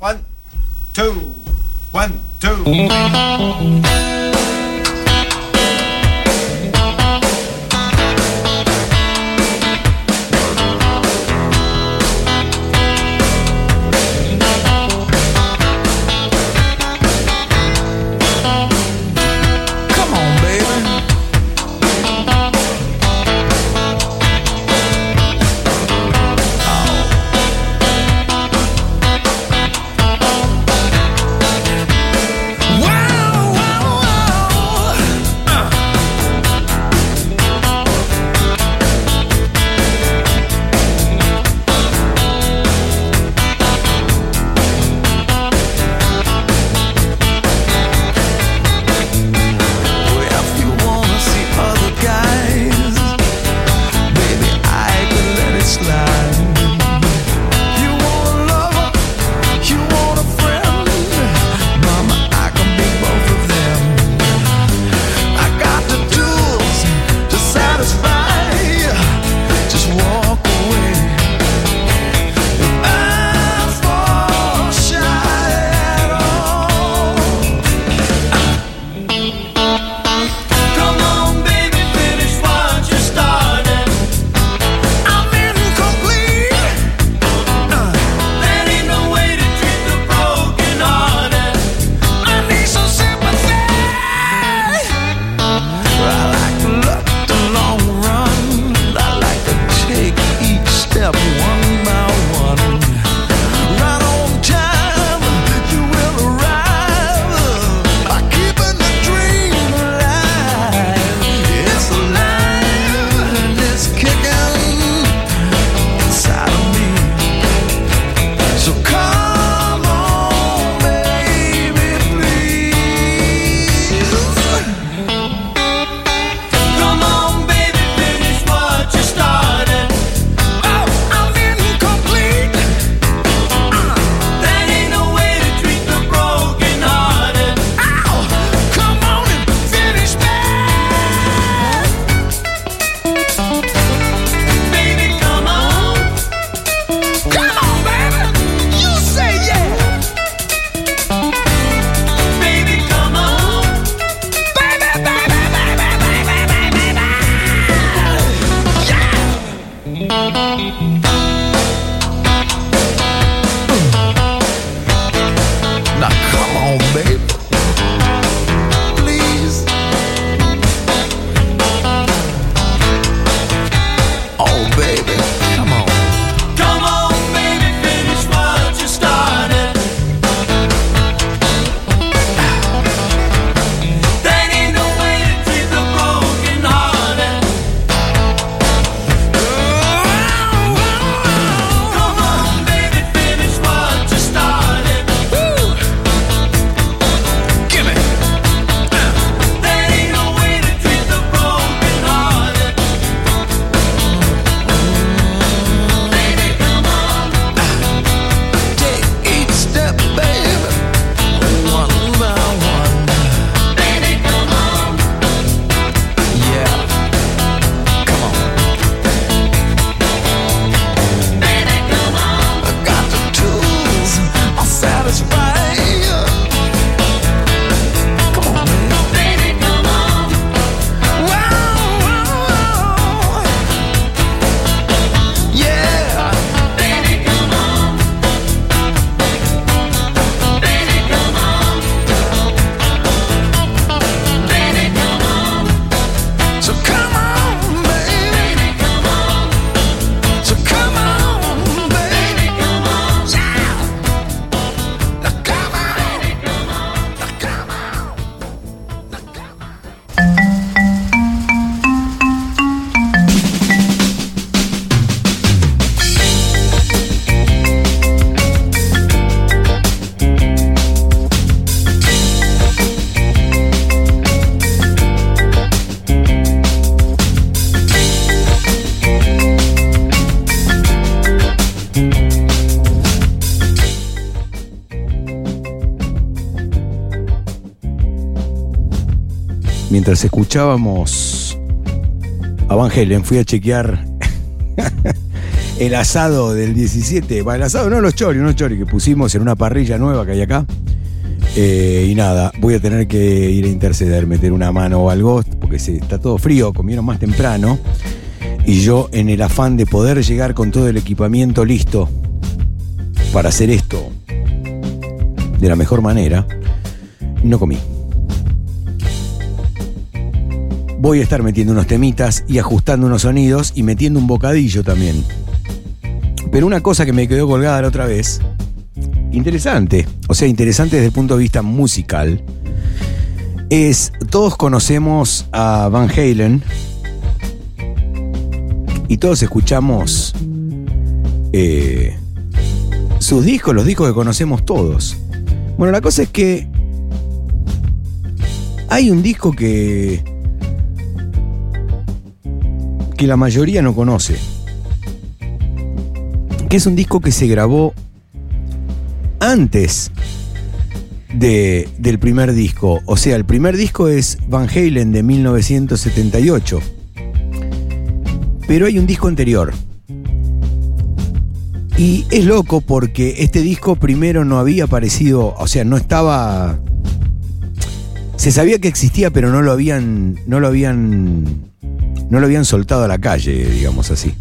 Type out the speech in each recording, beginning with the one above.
One, two, one, two. Mientras escuchábamos a Van Halen, fui a chequear el asado del 17. Bueno, el asado no los choris, no choris, que pusimos en una parrilla nueva que hay acá. Eh, y nada, voy a tener que ir a interceder, meter una mano o algo, porque está todo frío, comieron más temprano. Y yo, en el afán de poder llegar con todo el equipamiento listo para hacer esto de la mejor manera, no comí. Voy a estar metiendo unos temitas y ajustando unos sonidos y metiendo un bocadillo también. Pero una cosa que me quedó colgada la otra vez, interesante, o sea, interesante desde el punto de vista musical, es, todos conocemos a Van Halen y todos escuchamos eh, sus discos, los discos que conocemos todos. Bueno, la cosa es que hay un disco que que la mayoría no conoce. Que es un disco que se grabó antes de, del primer disco. O sea, el primer disco es Van Halen de 1978. Pero hay un disco anterior. Y es loco porque este disco primero no había aparecido, o sea, no estaba. Se sabía que existía, pero no lo habían. no lo habían. No lo habían soltado a la calle, digamos así.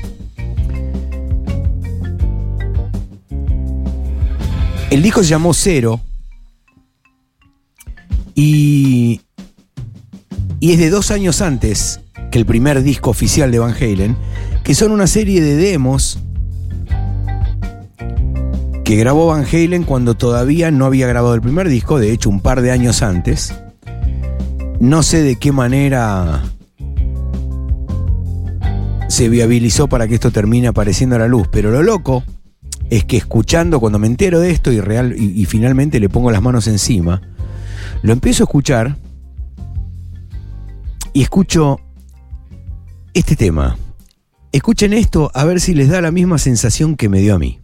El disco se llamó Cero. Y. Y es de dos años antes que el primer disco oficial de Van Halen, que son una serie de demos que grabó Van Halen cuando todavía no había grabado el primer disco, de hecho un par de años antes. No sé de qué manera se viabilizó para que esto termine apareciendo a la luz, pero lo loco es que escuchando, cuando me entero de esto y, real, y, y finalmente le pongo las manos encima, lo empiezo a escuchar y escucho este tema. Escuchen esto a ver si les da la misma sensación que me dio a mí.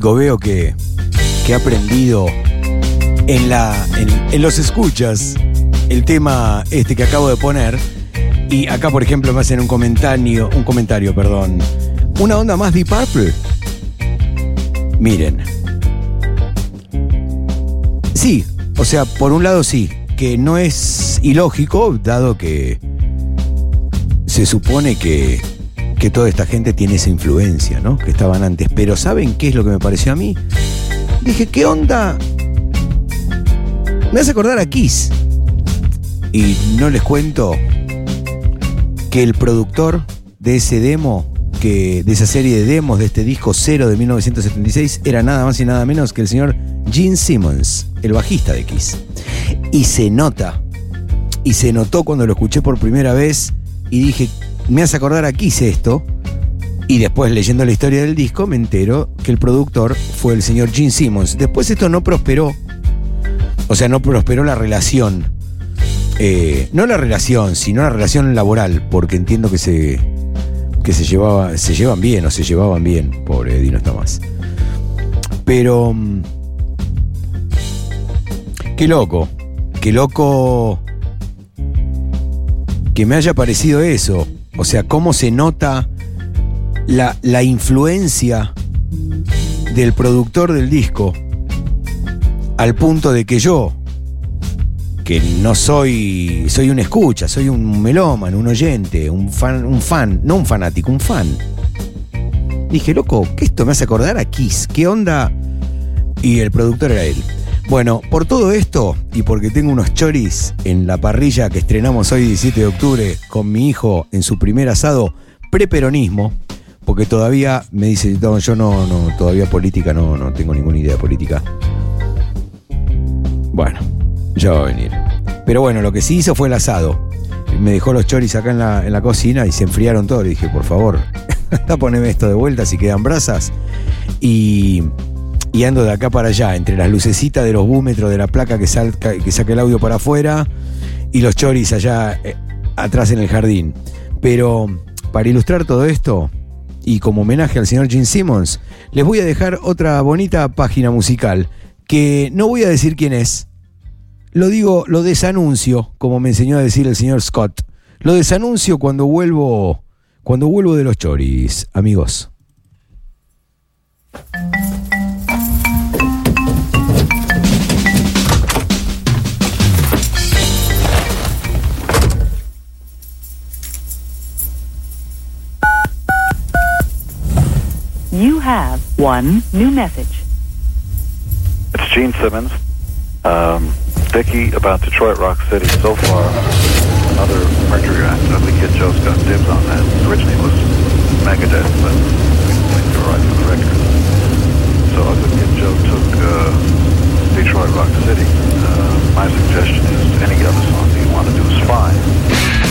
Veo que, que ha aprendido en, la, en, los escuchas el tema este que acabo de poner. Y acá, por ejemplo, me hacen un comentario, un comentario, perdón. Una onda más Deep Purple. Miren. Sí, o sea, por un lado sí, que no es ilógico, dado que se supone que, que toda esta gente tiene esa influencia, ¿no? Que estaban antes. Pero ¿saben qué es lo que me pareció a mí? Dije, ¿qué onda? Me hace acordar a Kiss. Y no les cuento que el productor de ese demo, que, de esa serie de demos de este disco cero de 1976, era nada más y nada menos que el señor Gene Simmons, el bajista de Kiss. Y se nota, y se notó cuando lo escuché por primera vez y dije, me hace acordar a Kiss esto. Y después leyendo la historia del disco me entero que el productor fue el señor Gene Simmons. Después esto no prosperó. O sea, no prosperó la relación eh, no la relación, sino la relación laboral, porque entiendo que se, que se, llevaba, se llevan bien o se llevaban bien. Pobre Dino está más. Pero. Mm, qué loco. Qué loco. Que me haya parecido eso. O sea, cómo se nota la, la influencia del productor del disco. Al punto de que yo, que no soy, soy un escucha, soy un melómano, un oyente, un fan, un fan, no un fanático, un fan. Dije, loco, que esto me hace acordar a Kiss, ¿qué onda? Y el productor era él. Bueno, por todo esto y porque tengo unos choris en la parrilla que estrenamos hoy 17 de octubre con mi hijo en su primer asado preperonismo, porque todavía me dice, yo no, no, todavía política no, no tengo ninguna idea política. Bueno, ya va a venir. Pero bueno, lo que sí hizo fue el asado. Me dejó los choris acá en la, en la cocina y se enfriaron todos. Le dije, por favor, poneme esto de vuelta si quedan brasas. Y, y ando de acá para allá, entre las lucecitas de los búmetros de la placa que, salca, que saca el audio para afuera y los choris allá eh, atrás en el jardín. Pero para ilustrar todo esto, y como homenaje al señor Gene Simmons, les voy a dejar otra bonita página musical que no voy a decir quién es, lo digo, lo desanuncio, como me enseñó a decir el señor Scott. Lo desanuncio cuando vuelvo, cuando vuelvo de los choris, amigos. You have one new message. It's Gene Simmons. Um, Vicky about Detroit Rock City so far. Another Mercury act. Ugly Kid Joe's got dibs on that. Originally it was Megadeth, but think they're right for the record. So Ugly Kid Joe took uh, Detroit Rock City. Uh, my suggestion is any other song that you want to do is fine.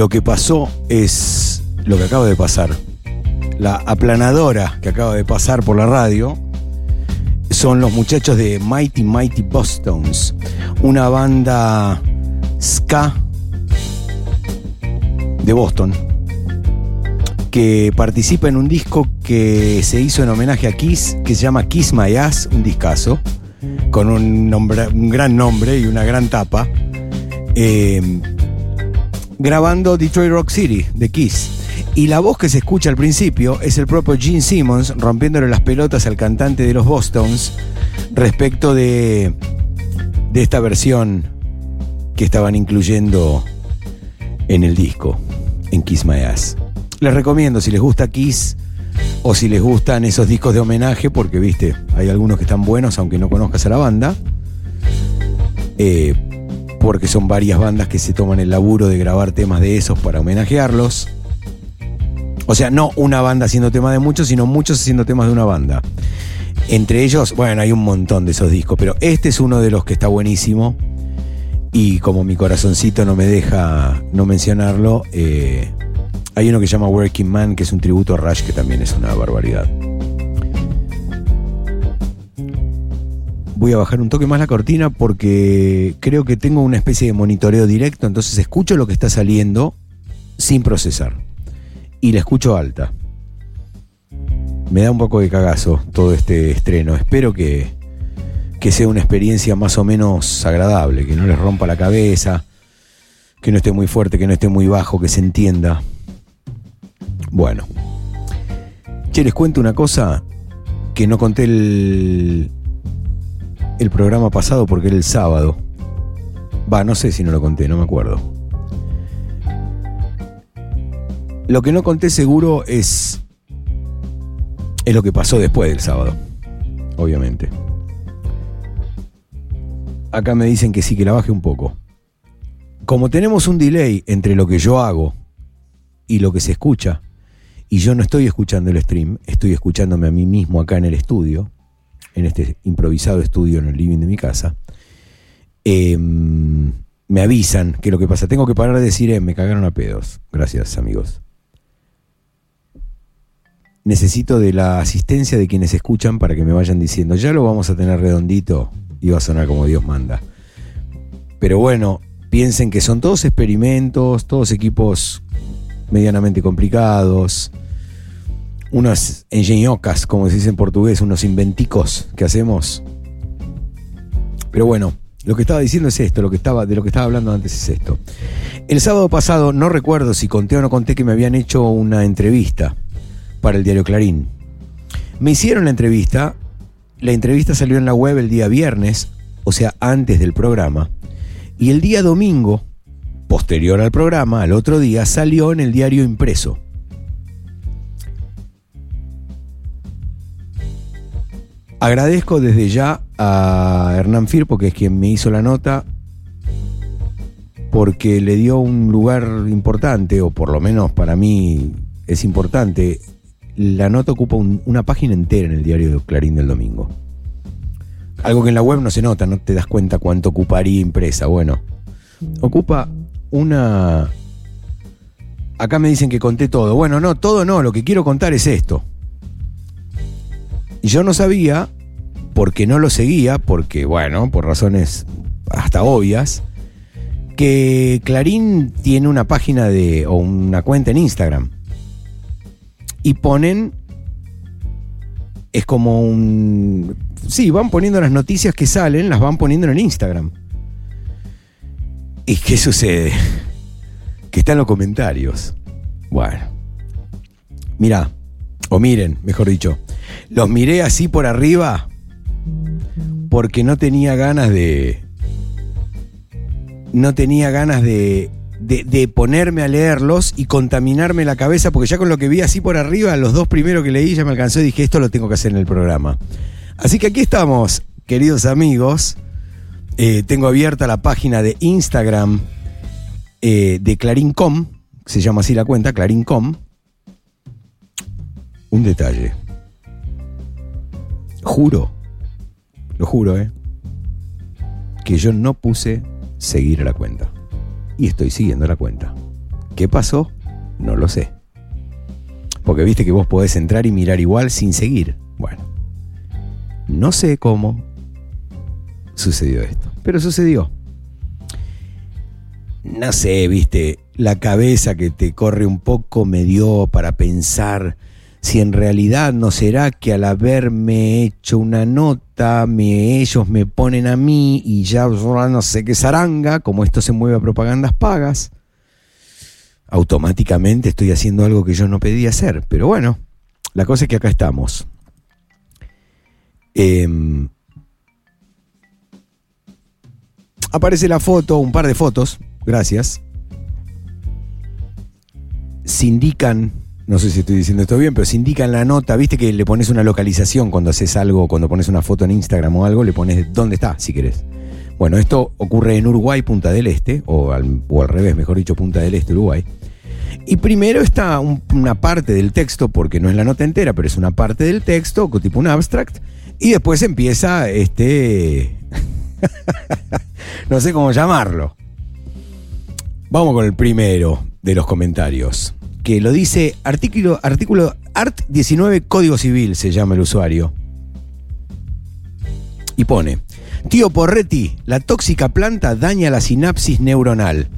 Lo que pasó es lo que acaba de pasar. La aplanadora que acaba de pasar por la radio son los muchachos de Mighty Mighty Bostons, una banda ska de Boston que participa en un disco que se hizo en homenaje a Kiss, que se llama Kiss My Ass, un discazo, con un, nombre, un gran nombre y una gran tapa, eh, grabando Detroit Rock City de Kiss. Y la voz que se escucha al principio es el propio Gene Simmons rompiéndole las pelotas al cantante de los Bostons respecto de, de esta versión que estaban incluyendo en el disco, en Kiss My Ass. Les recomiendo si les gusta Kiss o si les gustan esos discos de homenaje, porque viste, hay algunos que están buenos aunque no conozcas a la banda. Eh, porque son varias bandas que se toman el laburo de grabar temas de esos para homenajearlos. O sea, no una banda haciendo temas de muchos, sino muchos haciendo temas de una banda. Entre ellos, bueno, hay un montón de esos discos, pero este es uno de los que está buenísimo. Y como mi corazoncito no me deja no mencionarlo, eh, hay uno que se llama Working Man, que es un tributo a Rush, que también es una barbaridad. Voy a bajar un toque más la cortina porque creo que tengo una especie de monitoreo directo, entonces escucho lo que está saliendo sin procesar. Y la escucho alta. Me da un poco de cagazo todo este estreno. Espero que, que sea una experiencia más o menos agradable, que no les rompa la cabeza, que no esté muy fuerte, que no esté muy bajo, que se entienda. Bueno. Che, les cuento una cosa que no conté el, el programa pasado porque era el sábado. Va, no sé si no lo conté, no me acuerdo. Lo que no conté seguro es. es lo que pasó después del sábado. Obviamente. Acá me dicen que sí, que la baje un poco. Como tenemos un delay entre lo que yo hago y lo que se escucha, y yo no estoy escuchando el stream, estoy escuchándome a mí mismo acá en el estudio, en este improvisado estudio en el living de mi casa, em, me avisan que lo que pasa, tengo que parar de decir, eh, me cagaron a pedos. Gracias, amigos. Necesito de la asistencia de quienes escuchan para que me vayan diciendo, ya lo vamos a tener redondito y va a sonar como Dios manda. Pero bueno, piensen que son todos experimentos, todos equipos medianamente complicados, unas engenhocas, como se dice en portugués, unos inventicos que hacemos. Pero bueno, lo que estaba diciendo es esto, lo que estaba, de lo que estaba hablando antes es esto. El sábado pasado, no recuerdo si conté o no conté que me habían hecho una entrevista para el diario Clarín. Me hicieron la entrevista, la entrevista salió en la web el día viernes, o sea, antes del programa, y el día domingo, posterior al programa, al otro día, salió en el diario impreso. Agradezco desde ya a Hernán Firpo, que es quien me hizo la nota, porque le dio un lugar importante, o por lo menos para mí es importante. La nota ocupa un- una página entera en el diario de Clarín del domingo. Algo que en la web no se nota, no te das cuenta cuánto ocuparía impresa. Bueno, ocupa una... Acá me dicen que conté todo. Bueno, no, todo no, lo que quiero contar es esto. Yo no sabía, porque no lo seguía, porque, bueno, por razones hasta obvias, que Clarín tiene una página de, o una cuenta en Instagram. Y ponen, es como un... Sí, van poniendo las noticias que salen, las van poniendo en Instagram. ¿Y qué sucede? Que están los comentarios. Bueno. Mirá, o miren, mejor dicho. Los miré así por arriba porque no tenía ganas de. No tenía ganas de, de, ponerme a leerlos y contaminarme la cabeza, porque ya con lo que vi así por arriba, los dos primeros que leí ya me alcanzó y dije, esto lo tengo que hacer en el programa. Así que aquí estamos, queridos amigos. Eh, tengo abierta la página de Instagram eh, de Clarín.com, se llama así la cuenta, Clarín.com. Un detalle. Juro, lo juro, ¿eh? Que yo no puse seguir a la cuenta. y estoy siguiendo la cuenta. ¿Qué pasó? No lo sé. Porque viste que vos podés entrar y mirar igual sin seguir. Bueno, no sé cómo sucedió esto, pero sucedió. No sé, viste, la cabeza que te corre un poco me dio para pensar si en realidad no será que al haberme hecho una nota, ellos me ponen a mí y ya no sé qué zaranga, como esto se mueve a propagandas pagas, automáticamente estoy haciendo algo que yo no pedí hacer. Pero bueno, la cosa es que acá estamos. Em, aparece la foto, un par de fotos, gracias. Se indican, no sé si estoy diciendo esto bien, pero se indican la nota, viste que le pones una localización cuando haces algo, cuando pones una foto en Instagram o algo, le pones dónde está, si querés. Bueno, esto ocurre en Uruguay, Punta del Este, o al, o al revés, mejor dicho, Punta del Este, Uruguay. Y primero está un- una parte del texto, porque no es la nota entera, pero es una parte del texto, tipo un abstract, y después empieza este... no sé cómo llamarlo. Vamos con el primero de los comentarios, que lo dice artículo, artículo Art 19 Código Civil, se llama el usuario. Y pone, tío Porretti, la tóxica planta daña la sinapsis neuronal.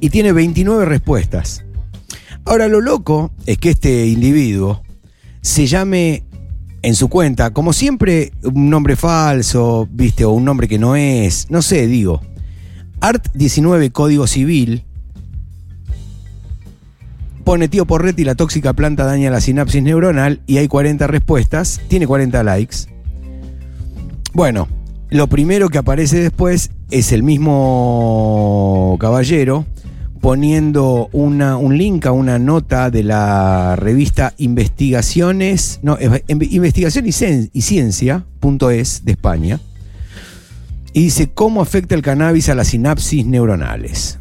Y tiene 29 respuestas. Ahora lo loco es que este individuo se llame en su cuenta, como siempre, un nombre falso, viste, o un nombre que no es, no sé, digo. Art 19 Código Civil pone tío Porretti la tóxica planta daña la sinapsis neuronal y hay 40 respuestas, tiene 40 likes. Bueno, lo primero que aparece después es el mismo caballero poniendo una- un link a una nota de la revista Investigaciones, no, Investigación y, Cien- y Ciencia.es de España. Y dice cómo afecta el cannabis a las sinapsis neuronales.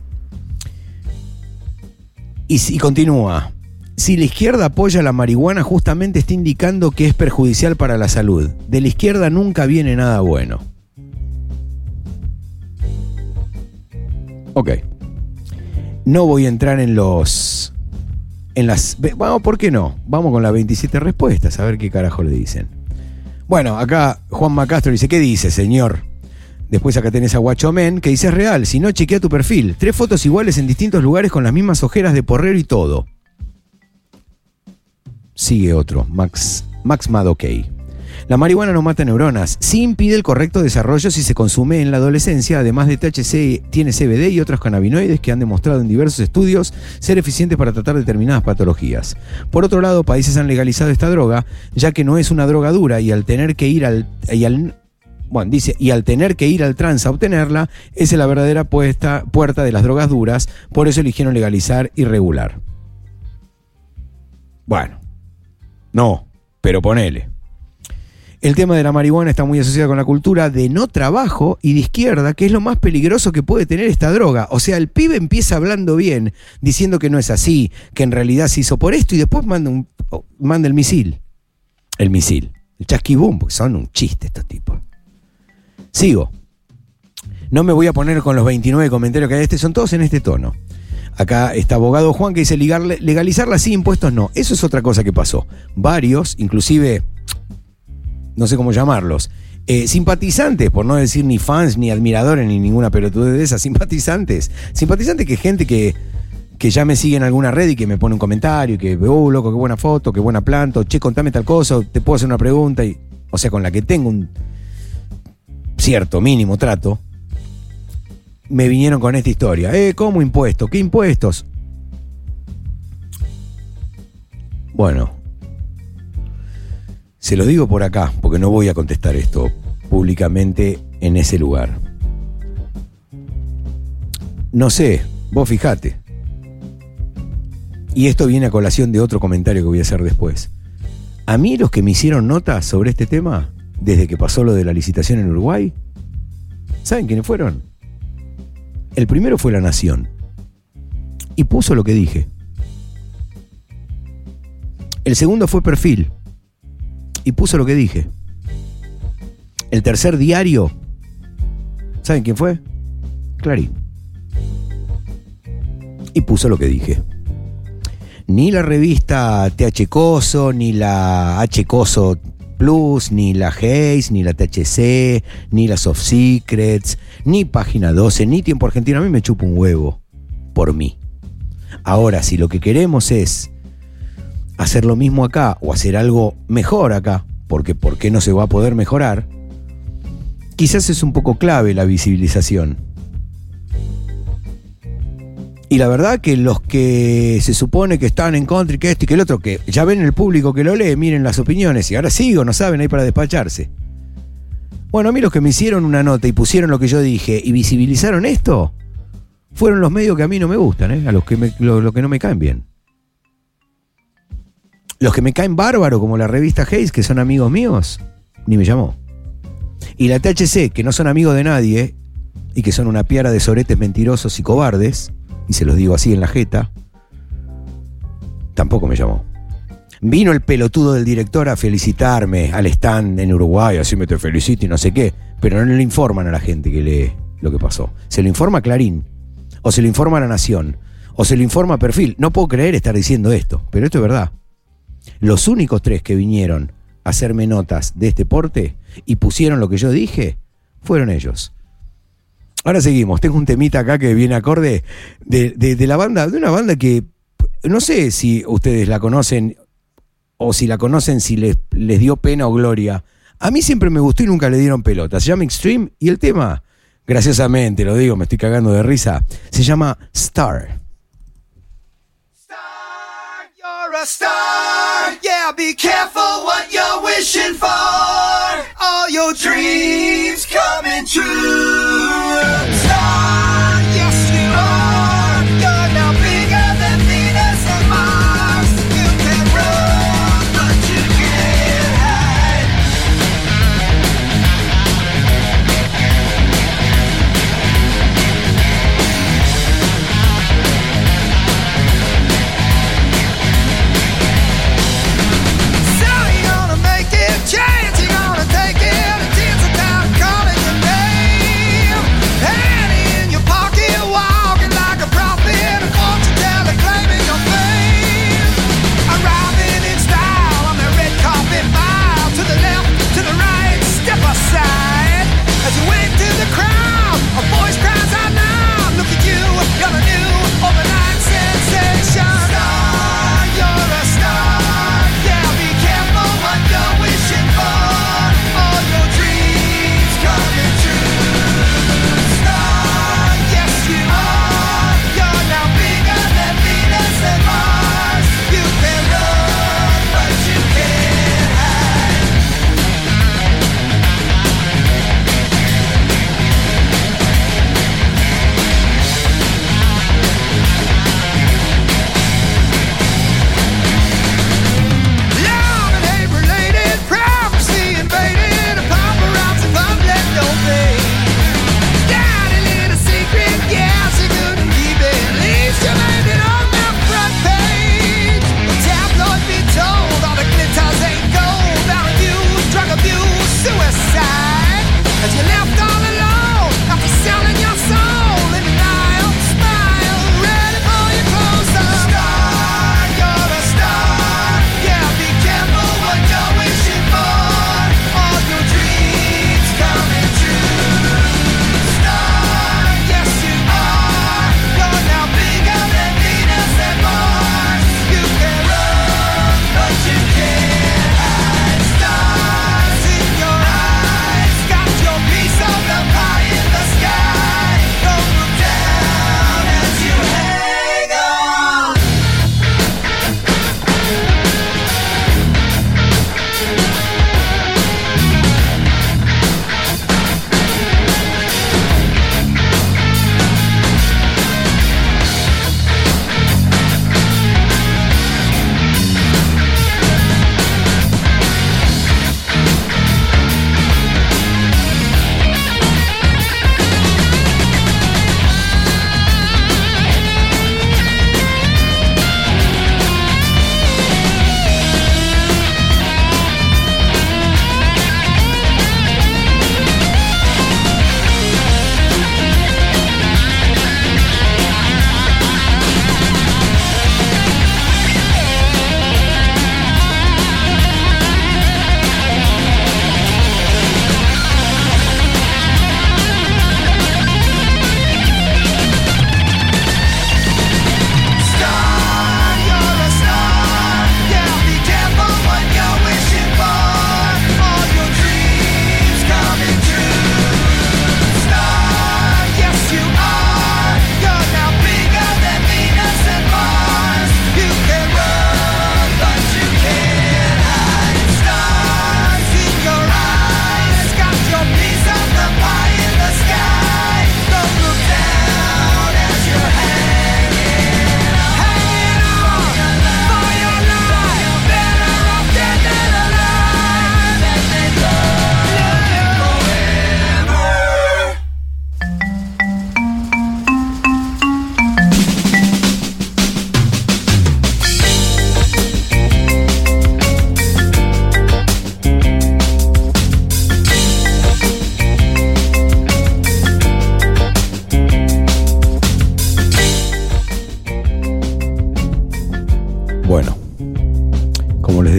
Y, y continúa. Si la izquierda apoya la marihuana, justamente está indicando que es perjudicial para la salud. De la izquierda nunca viene nada bueno. Ok. No voy a entrar en los. En las. Vamos, ¿por qué no? Vamos con las 27 respuestas, a ver qué carajo le dicen. Bueno, acá Juan Macastro dice: ¿Qué dice, señor? Después acá tenés a Guachomen que dice: Es real, si no, chequea tu perfil. Tres fotos iguales en distintos lugares con las mismas ojeras de porrero y todo. Sigue otro, Max, Max Madokey. La marihuana no mata neuronas, sí impide el correcto desarrollo si se consume en la adolescencia, además de THC, tiene CBD y otros cannabinoides que han demostrado en diversos estudios ser eficientes para tratar determinadas patologías. Por otro lado, países han legalizado esta droga, ya que no es una droga dura y al tener que ir al... bueno, dice, y al tener que ir al trans a obtenerla, es la verdadera puerta de las drogas duras, por eso eligieron legalizar y regular. Bueno, no, pero ponele. El tema de la marihuana está muy asociado con la cultura de no trabajo y de izquierda, que es lo más peligroso que puede tener esta droga. O sea, el pibe empieza hablando bien, diciendo que no es así, que en realidad se hizo por esto y después manda, oh, manda el misil. El misil. El chasquibum, porque son un chiste estos tipos. Sigo. No me voy a poner con los 29 comentarios que hay este, son todos en este tono. Acá está abogado Juan que dice legalizarla sin impuestos no. Eso es otra cosa que pasó. Varios, inclusive, no sé cómo llamarlos, eh, simpatizantes, por no decir ni fans, ni admiradores, ni ninguna pelotudez de esas, simpatizantes. Simpatizantes que gente que, que ya me sigue en alguna red y que me pone un comentario y que, oh, loco, qué buena foto, qué buena planta, che, contame tal cosa, te puedo hacer una pregunta, y, o sea, con la que tengo un cierto mínimo trato, me vinieron con esta historia. Eh, ¿cómo impuestos? ¿Qué impuestos? Bueno, se lo digo por acá, porque no voy a contestar esto públicamente en ese lugar. No sé, vos fijate. Y esto viene a colación de otro comentario que voy a hacer después. A mí los que me hicieron notas sobre este tema, desde que pasó lo de la licitación en Uruguay, ¿saben quiénes fueron? El primero fue La Nación. Y puso lo que dije. El segundo fue Perfil. Y puso lo que dije. El tercer diario. ¿Saben quién fue? Clarín. Y puso lo que dije. Ni la revista TH Coso, ni la H Coso Plus, ni la Hayes, ni la THC, ni la Soft Secrets, ni Página 12, ni Tiempo Argentino. A mí me chupa un huevo por mí. Ahora, si lo que queremos es hacer lo mismo acá o hacer algo mejor acá, porque ¿por qué no se va a poder mejorar? Quizás es un poco clave la visibilización. Y la verdad que los que se supone que están en contra y que esto y que el otro, que ya ven el público que lo lee, miren las opiniones y ahora sigo, no saben ahí para despacharse. Bueno, a mí los que me hicieron una nota y pusieron lo que yo dije y visibilizaron esto, fueron los medios que a mí no me gustan, ¿eh? a los que, lo, lo que no me caen bien. Los que me caen bárbaro, como la revista Hayes, que son amigos míos, ni me llamó. Y la THC, que no son amigos de nadie y que son una piara de soretes mentirosos y cobardes, y se los digo así en la jeta, tampoco me llamó. Vino el pelotudo del director a felicitarme al stand en Uruguay, así me te felicito y no sé qué, pero no le informan a la gente que lee lo que pasó. Se lo informa a Clarín, o se lo informa a La Nación, o se lo informa a Perfil. No puedo creer estar diciendo esto, pero esto es verdad. Los únicos tres que vinieron a hacerme notas de este porte y pusieron lo que yo dije fueron ellos. Ahora seguimos. Tengo un temita acá que viene acorde de, de- la banda, de una banda que no sé si ustedes la conocen o si la conocen, si les, les dio pena o gloria. A mí siempre me gustó y nunca le dieron pelota. Se llama Extreme y el tema, graciosamente, lo digo, me estoy cagando de risa, se llama Star. Star, you're a star. Yeah, be careful what you're wishing for. All your dreams coming true.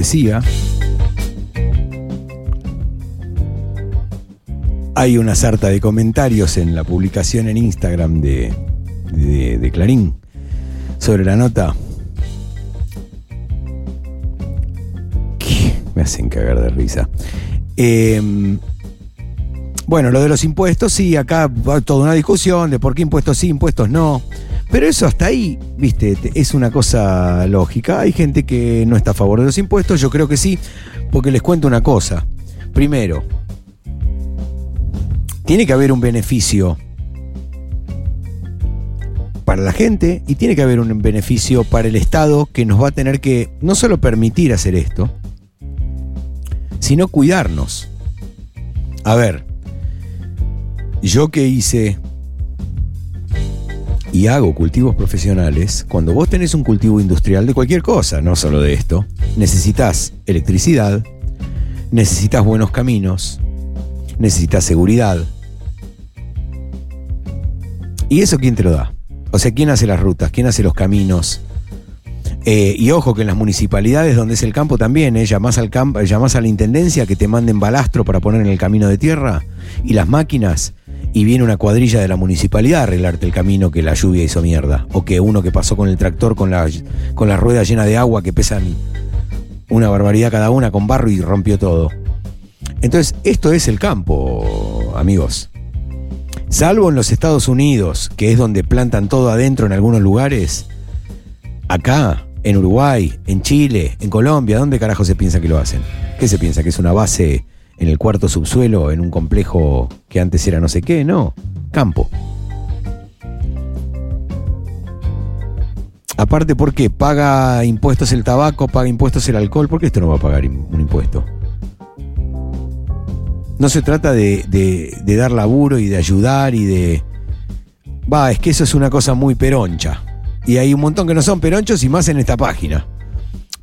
Decía, hay una sarta de comentarios en la publicación en Instagram de, Clarín sobre la nota me hacen cagar de risa. Eh, bueno, lo de los impuestos, sí, acá va toda una discusión de por qué impuestos sí, impuestos no. Pero eso hasta ahí, viste, te- es una cosa lógica. Hay gente que no está a favor de los impuestos, yo creo que sí, porque les cuento una cosa. Primero, tiene que haber un beneficio para la gente y tiene que haber un beneficio para el Estado que nos va a tener que no solo permitir hacer esto, sino cuidarnos. A ver, yo que hice y hago cultivos profesionales, cuando vos tenés un cultivo industrial de cualquier cosa, no solo de esto, necesitas electricidad, necesitas buenos caminos, necesitas seguridad. ¿Y eso quién te lo da? O sea, ¿quién hace las rutas? ¿Quién hace los caminos? Eh, y ojo que en las municipalidades donde es el campo también, eh, al llamás a la intendencia que te manden balastro para poner en el camino de tierra y las máquinas y viene una cuadrilla de la municipalidad a arreglarte el camino que la lluvia hizo mierda. O que uno que pasó con el tractor con la, con la rueda llena de agua que pesan una barbaridad cada una con barro y rompió todo. Entonces, esto es el campo, amigos. Salvo en los Estados Unidos, que es donde plantan todo adentro en algunos lugares, acá, en Uruguay, en Chile, en Colombia, ¿dónde carajo se piensa que lo hacen? ¿Qué se piensa? ¿Que es una base en el cuarto subsuelo, en un complejo que antes era no sé qué? No, campo. Aparte, ¿por qué? ¿Paga impuestos el tabaco? ¿Paga impuestos el alcohol? ¿Por qué esto no va a pagar un impuesto? No se trata de- de dar laburo y de ayudar y de... Va, es que eso es una cosa muy peroncha. Y hay un montón que no son peronchos y más en esta página.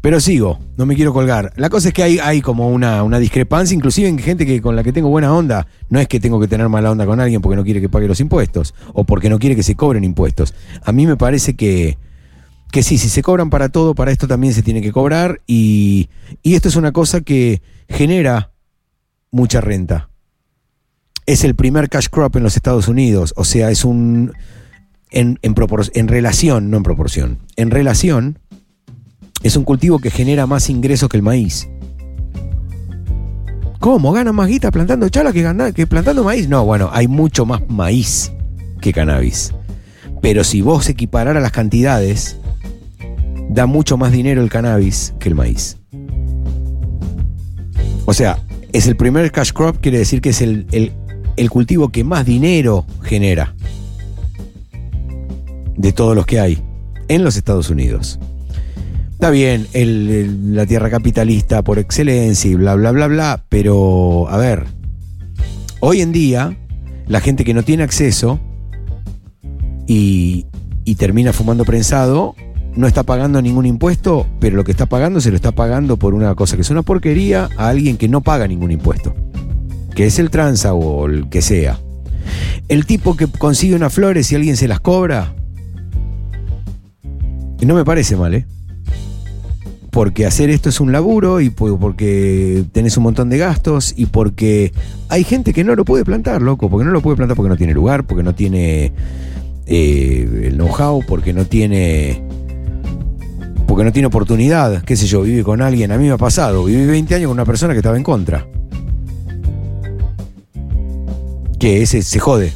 Pero sigo, no me quiero colgar. La cosa es que hay, como una, discrepancia, inclusive en gente que con la que tengo buena onda. No es que tengo que tener mala onda con alguien porque no quiere que pague los impuestos o porque no quiere que se cobren impuestos. A mí me parece que, que sí, si se cobran para todo, para esto también se tiene que cobrar. Y, y esto es una cosa que genera mucha renta. Es el primer cash crop en los Estados Unidos. O sea, es un. En, en, en relación, no en proporción. En relación, es un cultivo que genera más ingresos que el maíz. ¿Cómo? ¿Gana más guita plantando chala que, plantando maíz? No, bueno, hay mucho más maíz que cannabis. Pero si vos equipararas las cantidades, da mucho más dinero el cannabis que el maíz. O sea, es el primer cash crop, quiere decir que es el- el cultivo que más dinero genera de todos los que hay en los Estados Unidos. Está bien, la tierra capitalista por excelencia y bla, bla, bla, bla, pero a ver, hoy en día la gente que no tiene acceso y, y termina fumando prensado no está pagando ningún impuesto, pero lo que está pagando se lo está pagando por una cosa que es una porquería a alguien que no paga ningún impuesto, que es el tranza o el que sea. El tipo que consigue unas flores y alguien se las cobra, no me parece mal, ¿eh? Porque hacer esto es un laburo y po- porque tenés un montón de gastos y porque hay gente que no lo puede plantar, loco, porque no lo puede plantar porque no tiene lugar, porque no tiene eh, el know-how, porque no tiene porque no tiene oportunidad, qué sé yo, vive con alguien, a mí me ha pasado, viví 20 años con una persona que estaba en contra. Que ese se jode.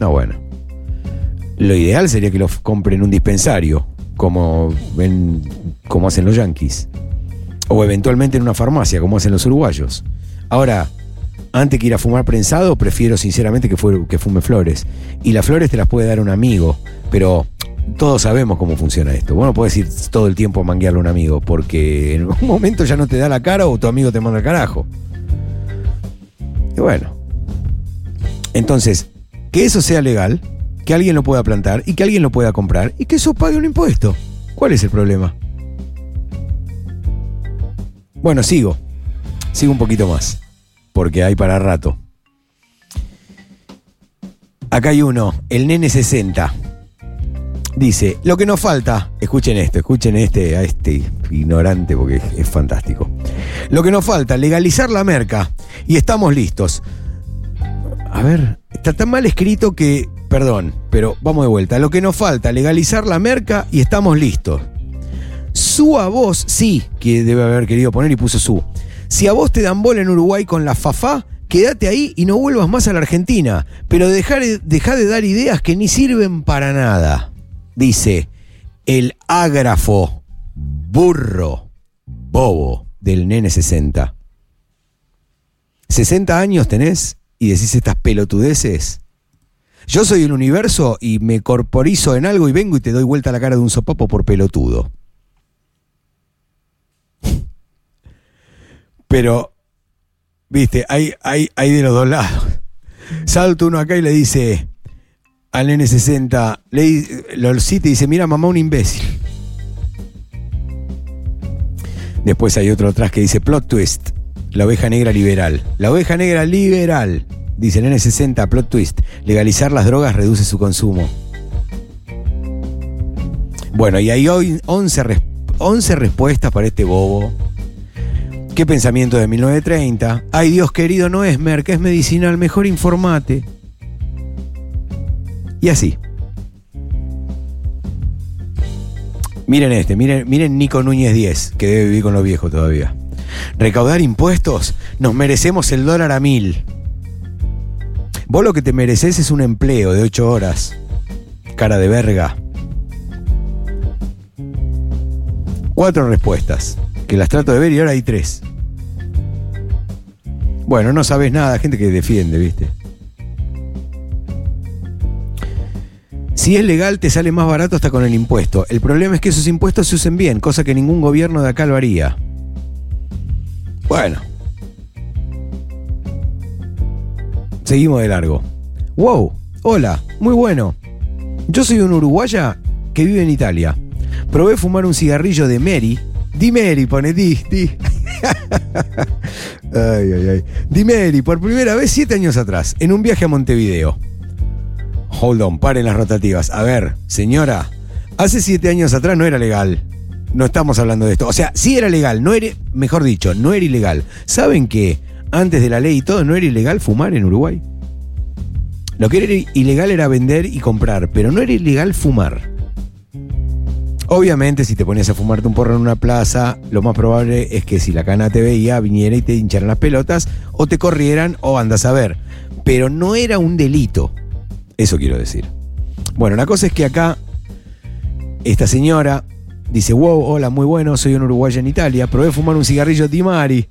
No, bueno. Lo ideal sería que lo compren en un dispensario, como, ven, como hacen los yankees. O eventualmente en una farmacia, como hacen los uruguayos. Ahora, antes que ir a fumar prensado, prefiero sinceramente que, que fume flores. Y las flores te las puede dar un amigo, pero todos sabemos cómo funciona esto. Vos no ir todo el tiempo a manguearle a un amigo, porque en un momento ya no te da la cara o tu amigo te manda al carajo. Y bueno. Entonces, que eso sea legal, que alguien lo pueda plantar y que alguien lo pueda comprar y que eso pague un impuesto. ¿Cuál es el problema? Bueno, sigo. Sigo un poquito más. Porque hay para rato. Acá hay uno, el nene 60. Dice, lo que nos falta, escuchen esto, escuchen este, a este ignorante porque es, es fantástico. Lo que nos falta, legalizar la merca y estamos listos. A ver, está tan mal escrito que, perdón, pero vamos de vuelta. Lo que nos falta, legalizar la merca y estamos listos. Su a vos, sí, que debe haber querido poner y puso su. Si a vos te dan bola en Uruguay con la FAFA, quédate ahí y no vuelvas más a la Argentina. Pero deja de dar ideas que ni sirven para nada. Dice el ágrafo burro bobo del nene 60. 60 años tenés y decís estas pelotudeces. Yo soy el universo y me corporizo en algo y vengo y te doy vuelta la cara de un sopapo por pelotudo. Pero, viste, hay, hay, hay de los dos lados. Salto uno acá y le dice al N60, le, lo cita y dice, mira mamá, un imbécil. Después hay otro atrás que dice, plot twist, la oveja negra liberal. La oveja negra liberal, dice el N60, plot twist, legalizar las drogas reduce su consumo. Bueno, y hay hoy 11, 11 respuestas para este bobo ¿Qué pensamiento de 1930? Ay Dios querido, no es merca, es medicinal, mejor informate. Y así. Miren este, miren, miren Nico Núñez 10, que debe vivir con los viejos todavía. Recaudar impuestos, nos merecemos el dólar a mil. Vos lo que te mereces es un empleo de 8 horas. Cara de verga. Cuatro respuestas que las trato de ver y ahora hay tres. Bueno, no sabes nada, gente que defiende, ¿viste? Si es legal, te sale más barato hasta con el impuesto. El problema es que esos impuestos se usen bien, cosa que ningún gobierno de acá lo haría. Bueno. Seguimos de largo. Wow, hola, muy bueno. Yo soy un uruguaya que vive en Italia. Probé fumar un cigarrillo de Mary, Di Mary, pone Di, Di. ay, ay, ay. Di Mary, por primera vez siete años atrás, en un viaje a Montevideo. Hold on, paren las rotativas. A ver, señora, hace siete años atrás no era legal. No estamos hablando de esto. O sea, sí era legal, no era, mejor dicho, no era ilegal. ¿Saben que antes de la ley y todo no era ilegal fumar en Uruguay? Lo que era ilegal era vender y comprar, pero no era ilegal fumar. Obviamente, si te ponías a fumarte un porro en una plaza, lo más probable es que si la cana te veía, viniera y te hincharan las pelotas, o te corrieran, o andas a ver. Pero no era un delito. Eso quiero decir. Bueno, la cosa es que acá, esta señora dice: Wow, hola, muy bueno, soy un uruguayo en Italia. Probé fumar un cigarrillo Di Mari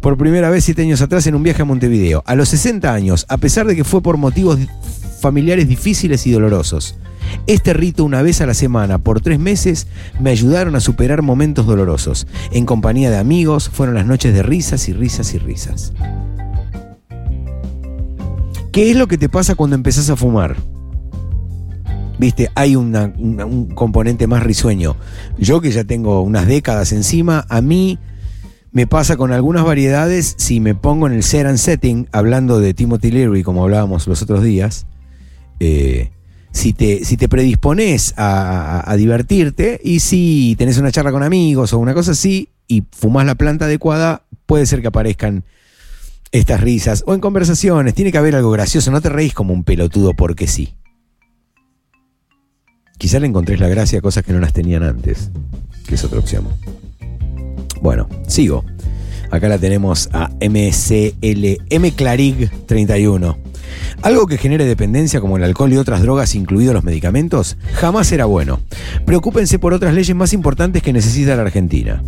por primera vez siete años atrás en un viaje a Montevideo. A los 60 años, a pesar de que fue por motivos familiares difíciles y dolorosos. Este rito una vez a la semana por tres meses me ayudaron a superar momentos dolorosos. En compañía de amigos fueron las noches de risas y risas y risas. ¿Qué es lo que te pasa cuando empezás a fumar? Viste, hay un componente más risueño. Yo que ya tengo unas décadas encima, a mí me pasa con algunas variedades, si me pongo en el set and setting, hablando de Timothy Leary, como hablábamos los otros días, eh, si, te, si te predispones a, divertirte y si tenés una charla con amigos o una cosa así y fumás la planta adecuada, puede ser que aparezcan estas risas o en conversaciones. Tiene que haber algo gracioso, no te reís como un pelotudo porque sí. Quizá le encontrés la gracia a cosas que no las tenían antes, que es otra opción. Bueno, sigo. Acá la tenemos a MCL, M Clarig 31. Algo que genere dependencia como el alcohol y otras drogas, incluidos los medicamentos, jamás será bueno. Preocúpense por otras leyes más importantes que necesita la Argentina.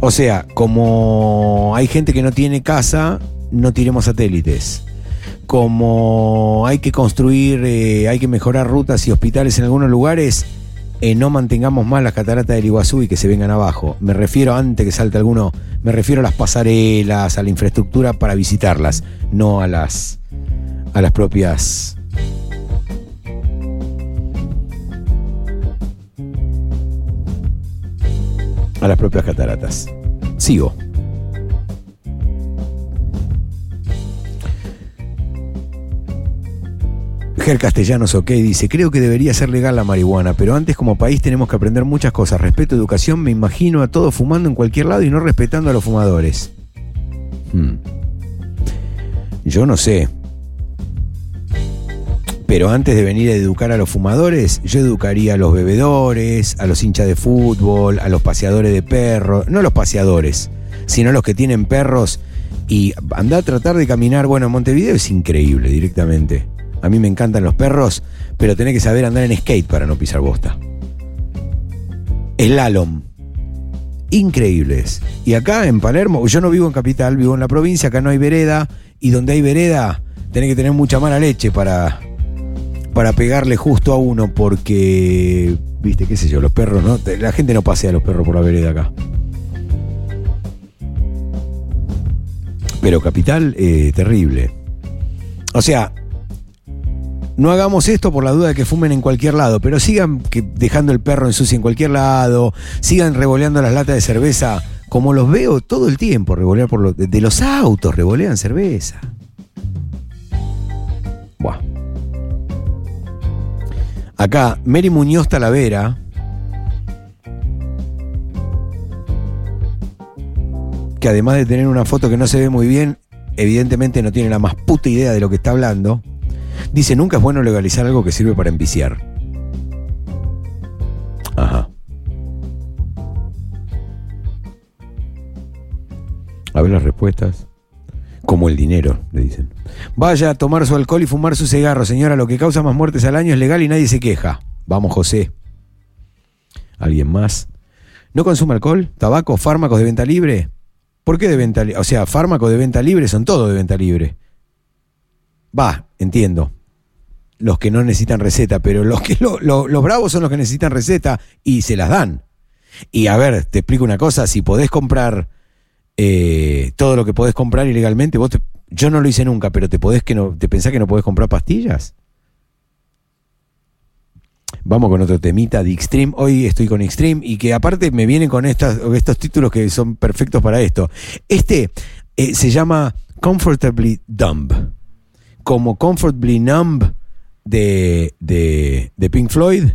O sea, como hay gente que no tiene casa, no tiremos satélites. Como hay que construir, eh, hay que mejorar rutas y hospitales en algunos lugares, eh, no mantengamos más las cataratas del Iguazú y que se vengan abajo. Me refiero, antes que salte alguno, me refiero a las pasarelas, a la infraestructura para visitarlas, no a las, a las propias... A las propias cataratas. Sigo. Ger Castellanos, ok, dice, creo que debería ser legal la marihuana, pero antes como país tenemos que aprender muchas cosas. Respeto, educación, me imagino a todos fumando en cualquier lado y no respetando a los fumadores. Hmm. Yo no sé. Pero antes de venir a educar a los fumadores, yo educaría a los bebedores, a los hinchas de fútbol, a los paseadores de perros, no los paseadores, sino los que tienen perros y anda a tratar de caminar. Bueno, en Montevideo es increíble directamente. A mí me encantan los perros, pero tenés que saber andar en skate para no pisar bosta. Slalom. Increíbles. Y acá en Palermo, yo no vivo en capital, vivo en la provincia, acá no hay vereda, y donde hay vereda, tenés que tener mucha mala leche para, para pegarle justo a uno, porque, viste, qué sé yo, los perros, ¿no? La gente no pasea a los perros por la vereda acá. Pero capital, eh, terrible. O sea, no hagamos esto por la duda de que fumen en cualquier lado, pero sigan que dejando el perro en sucio en cualquier lado, sigan revoleando las latas de cerveza, como los veo todo el tiempo, revolear por los, de los autos, revolean cerveza. Acá, Mary Muñoz Talavera. Que además de tener una foto que no se ve muy bien, evidentemente no tiene la más puta idea de lo que está hablando. Dice, nunca es bueno legalizar algo que sirve para enviciar. Ajá. A ver las respuestas. Como el dinero, le dicen. Vaya a tomar su alcohol y fumar su cigarro, señora. Lo que causa más muertes al año es legal y nadie se queja. Vamos, José. ¿Alguien más? ¿No consume alcohol? ¿Tabaco? ¿Fármacos de venta libre? ¿Por qué de venta libre? O sea, fármacos de venta libre son todos de venta libre. Va, entiendo. Los que no necesitan receta, pero los que lo- lo- los bravos son los que necesitan receta y se las dan. Y a ver, te explico una cosa, si podés comprar eh, todo lo que podés comprar ilegalmente, vos te- yo no lo hice nunca, pero te podés que no, te pensás que no podés comprar pastillas. Vamos con otro temita de Extreme. Hoy estoy con Extreme y que aparte me vienen con estas, estos títulos que son perfectos para esto. Este eh, se llama Comfortably Dumb. Como Comfortably Numb de, de, de Pink Floyd.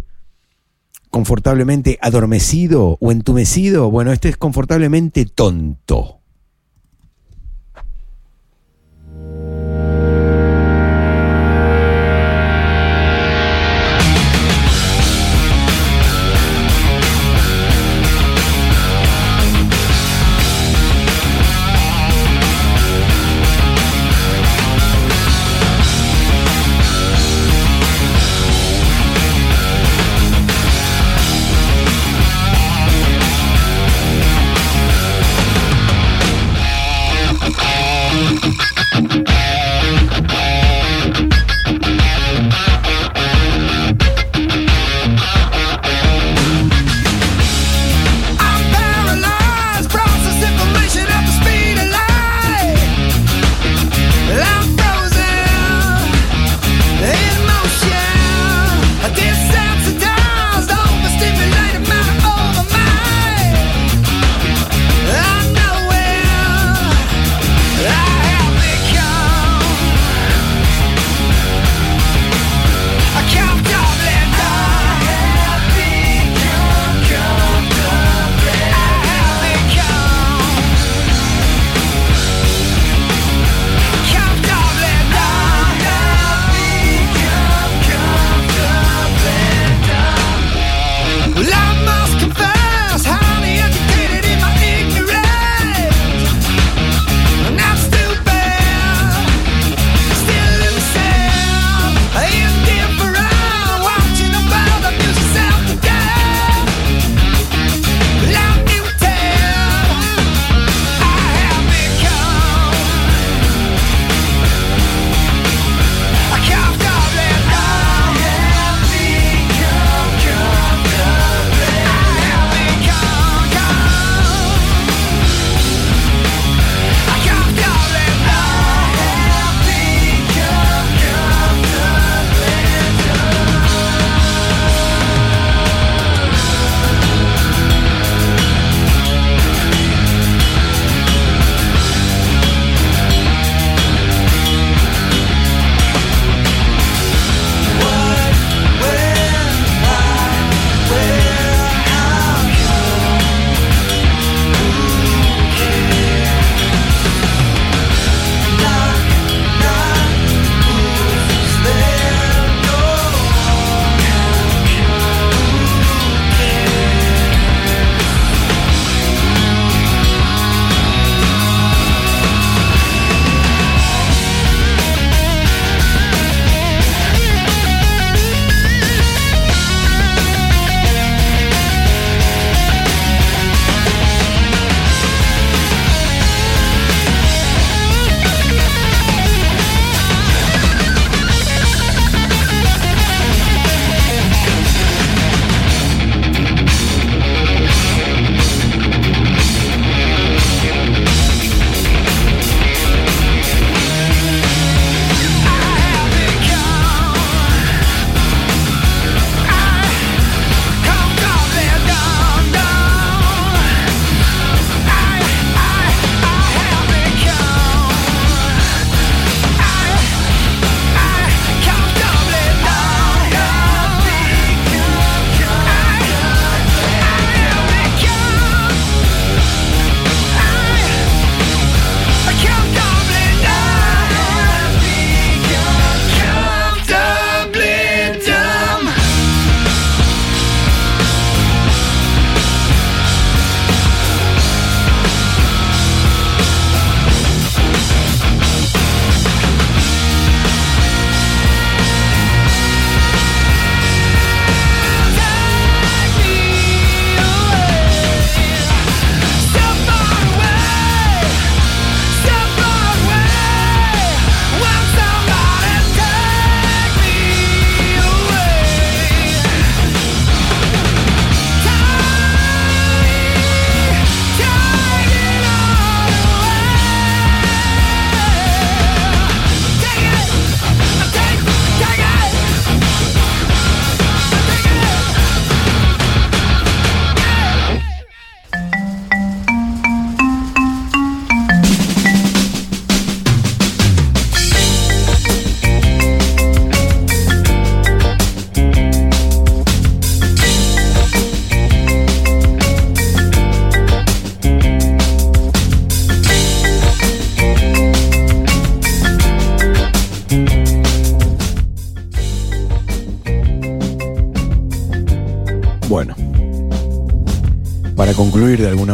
Confortablemente adormecido o entumecido. Bueno, este es confortablemente tonto.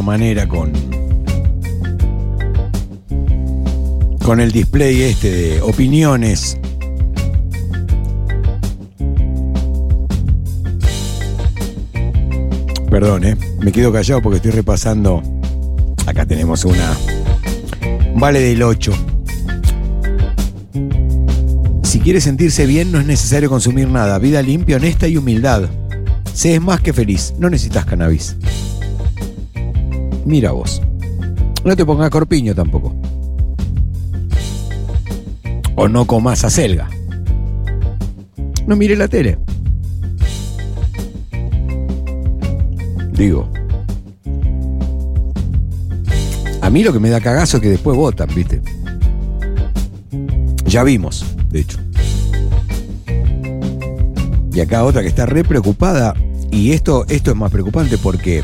Manera con con el display este de opiniones Perdón, ¿eh? me quedo callado porque estoy repasando. Acá tenemos una. Vale del 8. Si quieres sentirse bien, no es necesario consumir nada. Vida limpia, honesta y humildad. Se es más que feliz. No necesitas cannabis. Mira vos. No te pongas corpiño tampoco. O no comas acelga. No mire la tele. Digo. A mí lo que me da cagazo es que después votan, ¿viste? Ya vimos, de hecho. Y acá otra que está re preocupada. Y esto, esto es más preocupante porque.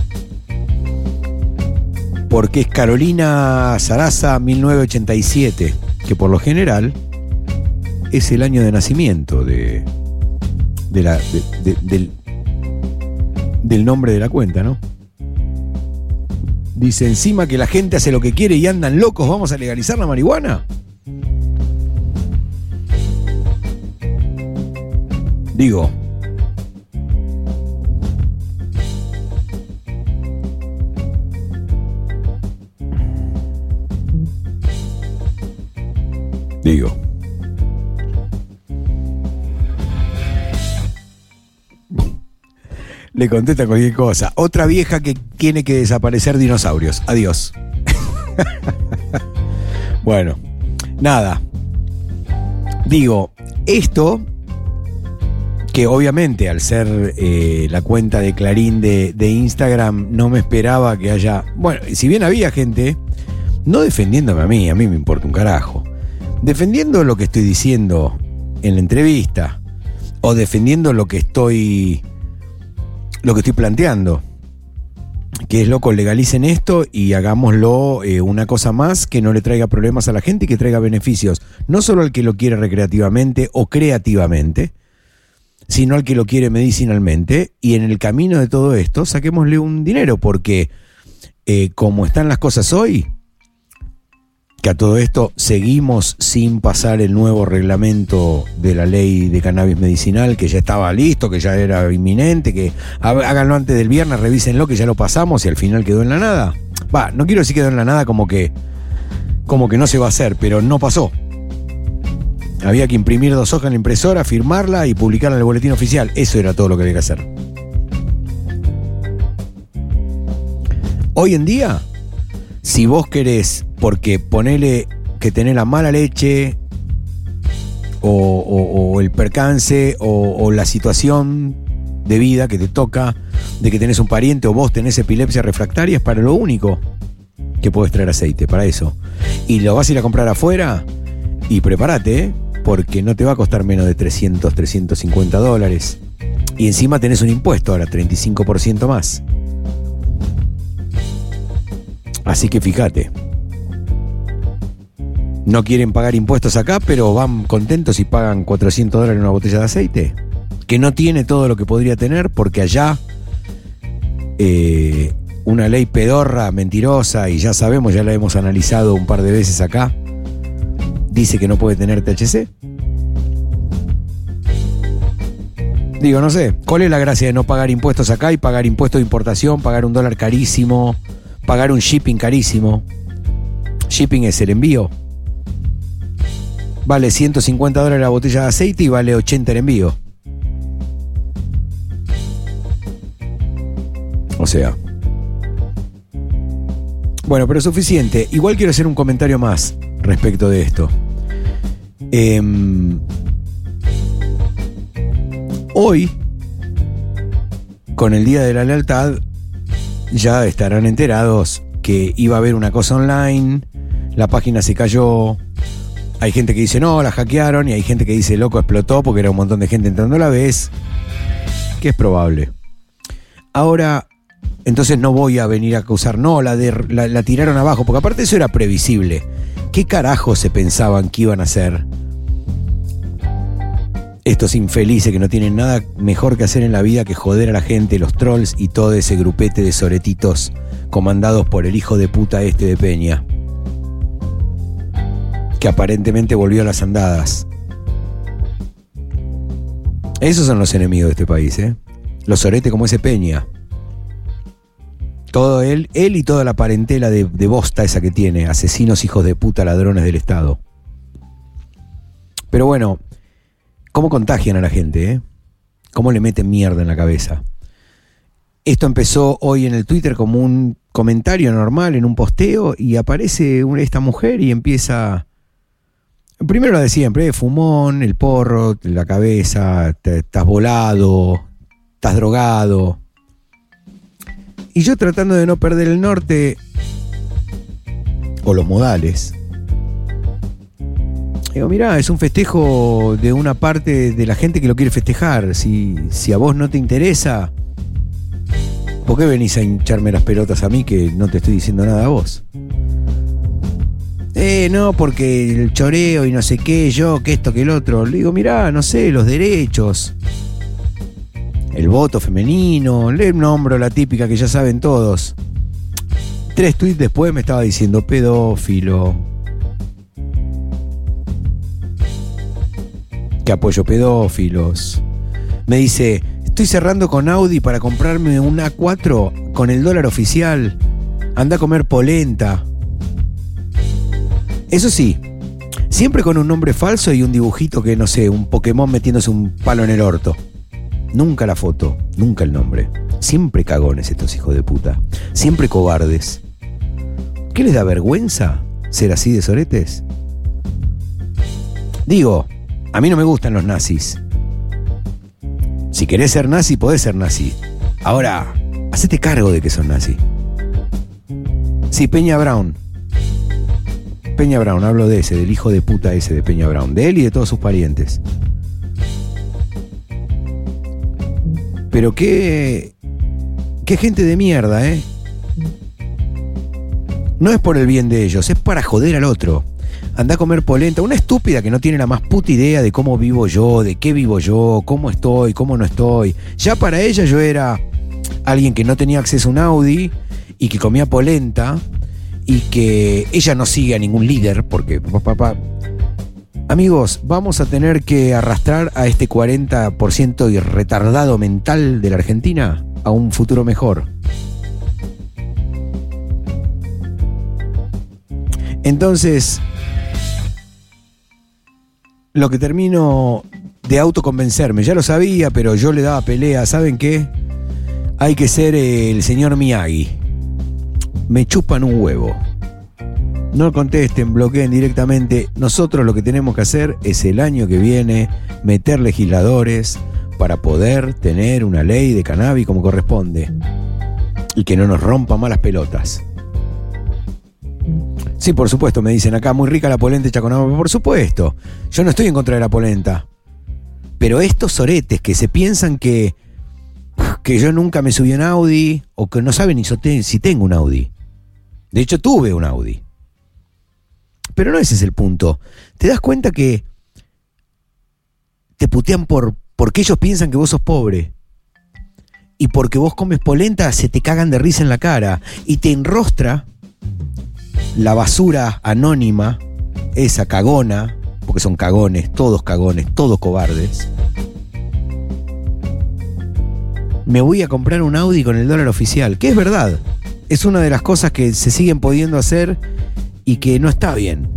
Porque es Carolina Sarasa 1987. Que por lo general es el año de nacimiento de. de la. de- de- del, nombre de la cuenta, ¿no? Dice encima que la gente hace lo que quiere y andan locos, ¿vamos a legalizar la marihuana? Digo. Le contesta cualquier cosa. Otra vieja que tiene que desaparecer dinosaurios. Adiós. bueno, nada. Digo, esto, que obviamente al ser eh, la cuenta de Clarín de, de Instagram, no me esperaba que haya. Bueno, si bien había gente, no defendiéndome a mí, a mí me importa un carajo. Defendiendo lo que estoy diciendo en la entrevista, o defendiendo lo que estoy lo que estoy planteando. Que es loco, legalicen esto y hagámoslo eh, una cosa más que no le traiga problemas a la gente y que traiga beneficios. No solo al que lo quiere recreativamente o creativamente, sino al que lo quiere medicinalmente. Y en el camino de todo esto, saquémosle un dinero, porque eh, como están las cosas hoy, a todo esto seguimos sin pasar el nuevo reglamento de la ley de cannabis medicinal, que ya estaba listo, que ya era inminente, que há- háganlo antes del viernes, revísenlo, que ya lo pasamos y al final quedó en la nada. Va, no quiero decir quedó en la nada como que, como que no se va a hacer, pero no pasó. Había que imprimir dos hojas en la impresora, firmarla y publicarla en el boletín oficial. Eso era todo lo que había que hacer. Hoy en día, si vos querés, porque ponele que tenés la mala leche o, el percance o, o la situación de vida que te toca, de que tenés un pariente o vos tenés epilepsia refractaria, es para lo único que podés traer aceite, para eso. Y lo vas a ir a comprar afuera y prepárate, ¿eh? porque no te va a costar menos de 300, 350 dólares. Y encima tenés un impuesto ahora, 35% más. Así que fíjate. No quieren pagar impuestos acá, pero van contentos y pagan 400 dólares en una botella de aceite. Que no tiene todo lo que podría tener porque allá eh, una ley pedorra, mentirosa, y ya sabemos, ya la hemos analizado un par de veces acá, dice que no puede tener THC. Digo, no sé, ¿cuál es la gracia de no pagar impuestos acá y pagar impuestos de importación, pagar un dólar carísimo, pagar un shipping carísimo? Shipping es el envío. Vale 150 dólares la botella de aceite y vale 80 el envío. O sea. Bueno, pero suficiente. Igual quiero hacer un comentario más respecto de esto. Em, hoy, con el Día de la Lealtad, ya estarán enterados que iba a haber una cosa online, la página se cayó, hay gente que dice no, la hackearon y hay gente que dice loco explotó porque era un montón de gente entrando a la vez, que es probable. Ahora, entonces no voy a venir a acusar, no, la, la tiraron abajo, porque aparte eso era previsible. ¿Qué carajo se pensaban que iban a hacer? Estos infelices que no tienen nada mejor que hacer en la vida que joder a la gente, los trolls y todo ese grupete de soretitos comandados por el hijo de puta este de Peña, que aparentemente volvió a las andadas. Esos son los enemigos de este país, ¿eh? Los soretes como ese Peña. Todo él, él y toda la parentela de, de bosta esa que tiene, asesinos, hijos de puta, ladrones del Estado. Pero bueno, ¿cómo contagian a la gente, eh? ¿Cómo le meten mierda en la cabeza? Esto empezó hoy en el Twitter como un comentario normal en un posteo y aparece una- esta mujer y empieza... Primero lo de siempre, eh, fumón, el porro, la cabeza, estás volado, estás drogado. Y yo tratando de no perder el norte o los modales. Digo, mirá, es un festejo de una parte de la gente que lo quiere festejar. Si, si a vos no te interesa, ¿por qué venís a hincharme las pelotas a mí que no te estoy diciendo nada a vos? Eh, no, porque el choreo y no sé qué, yo, que esto, que el otro. Le digo, mirá, no sé, los derechos. El voto femenino, le nombro la típica que ya saben todos. Tres tweets después me estaba diciendo pedófilo. Que apoyo pedófilos. Me dice, estoy cerrando con Audi para comprarme un A4 con el dólar oficial. Anda a comer polenta. Eso sí, siempre con un nombre falso y un dibujito que, no sé, un Pokémon metiéndose un palo en el orto. Nunca la foto, nunca el nombre. Siempre cagones estos hijos de puta. Siempre cobardes. ¿Qué les da vergüenza ser así de soretes? Digo, a mí no me gustan los nazis. Si querés ser nazi, podés ser nazi. Ahora, hacete cargo de que son nazi. Sí, Peña Brown. Peña Brown, hablo de ese, del hijo de puta ese de Peña Brown, de él y de todos sus parientes. Pero qué. qué gente de mierda, ¿eh? No es por el bien de ellos, es para joder al otro. Anda a comer polenta, una estúpida que no tiene la más puta idea de cómo vivo yo, de qué vivo yo, cómo estoy, cómo no estoy. Ya para ella yo era alguien que no tenía acceso a un Audi y que comía polenta y que ella no sigue a ningún líder porque papá Amigos, vamos a tener que arrastrar a este 40% y retardado mental de la Argentina a un futuro mejor. Entonces, lo que termino de autoconvencerme, ya lo sabía, pero yo le daba pelea, ¿saben qué? Hay que ser el señor Miyagi. Me chupan un huevo. No contesten, bloqueen directamente. Nosotros lo que tenemos que hacer es el año que viene meter legisladores para poder tener una ley de cannabis como corresponde. Y que no nos rompa malas pelotas. Sí, por supuesto, me dicen acá, muy rica la polenta hecha con. Por supuesto, yo no estoy en contra de la polenta. Pero estos soretes que se piensan que, que yo nunca me subí en Audi o que no saben ni si tengo un Audi. De hecho, tuve un Audi. Pero no ese es el punto. ¿Te das cuenta que te putean por porque ellos piensan que vos sos pobre? Y porque vos comes polenta se te cagan de risa en la cara y te enrostra la basura anónima, esa cagona, porque son cagones, todos cagones, todos cobardes. Me voy a comprar un Audi con el dólar oficial, que es verdad. Es una de las cosas que se siguen pudiendo hacer y que no está bien.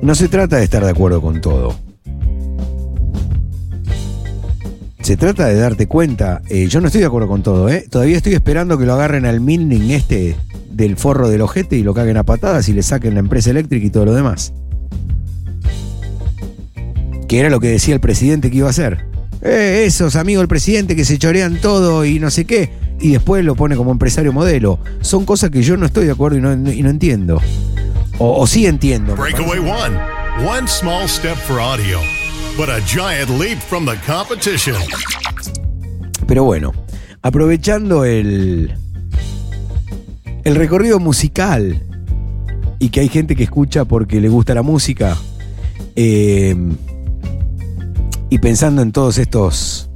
No se trata de estar de acuerdo con todo. Se trata de darte cuenta. eh, yo no estoy de acuerdo con todo, ¿eh? Todavía estoy esperando que lo agarren al Milning este del forro del ojete y lo caguen a patadas y le saquen la empresa eléctrica y todo lo demás. Que era lo que decía el presidente que iba a hacer. Eh, esos amigos del presidente que se chorean todo y no sé qué. Y después lo pone como empresario modelo. Son cosas que yo no estoy de acuerdo y no, y no entiendo. O, o sí entiendo. Breakaway one. One small step for audio, but a giant leap from the competition. Pero bueno, aprovechando el, el recorrido musical y que hay gente que escucha porque le gusta la música, eh, y pensando en todos estos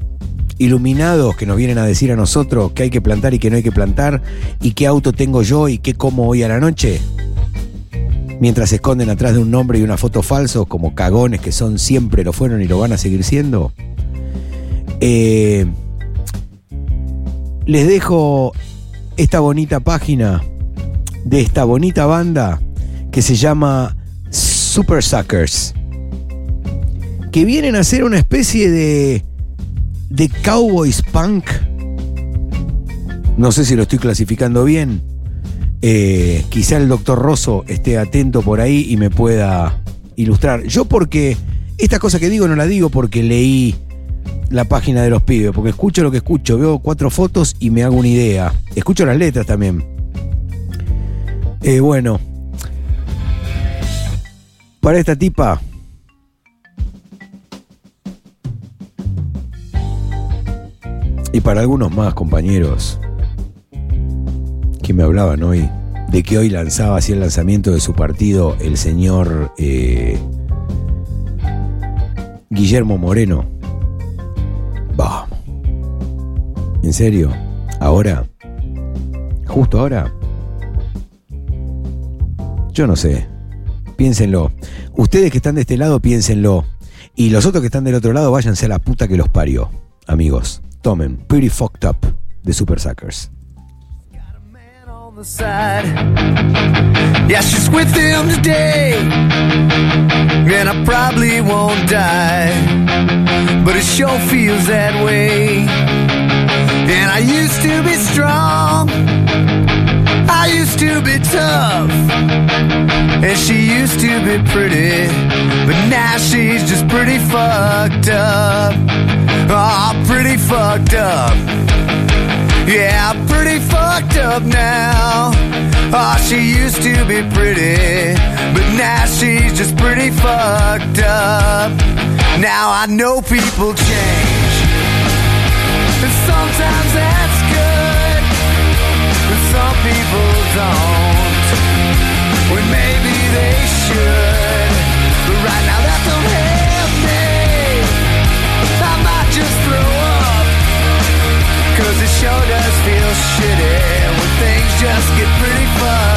iluminados que nos vienen a decir a nosotros qué hay que plantar y qué no hay que plantar, y qué auto tengo yo y qué como hoy a la noche? Mientras se esconden atrás de un nombre y una foto falsos, como cagones que son siempre, lo fueron y lo van a seguir siendo. Eh, les dejo esta bonita página de esta bonita banda que se llama Super Suckers. Que vienen a ser una especie de. de cowboys punk. No sé si lo estoy clasificando bien. Eh, quizá el doctor Rosso esté atento por ahí y me pueda ilustrar. Yo porque esta cosa que digo no la digo porque leí la página de los pibes, porque escucho lo que escucho, veo cuatro fotos y me hago una idea. Escucho las letras también. Eh, bueno, para esta tipa, y para algunos más compañeros que me hablaban hoy, de que hoy lanzaba así el lanzamiento de su partido el señor eh, Guillermo Moreno. Vamos. ¿En serio? ¿Ahora? ¿Justo ahora? Yo no sé. Piénsenlo. Ustedes que están de este lado, piénsenlo. Y los otros que están del otro lado, váyanse a la puta que los parió. Amigos, tomen Pretty Fucked Up de Super Suckers. The side. Yeah, she's with him today. And I probably won't die. But it sure feels that way. And I used to be strong. I used to be tough. And she used to be pretty. But now she's just pretty fucked up. Oh, pretty fucked up. Yeah, pretty fucked up now. Oh, she used to be pretty, but now she's just pretty fucked up. Now I know people change, and sometimes that's good, but some people don't. When maybe they should, but right now that don't feel shitty when things just get pretty fucked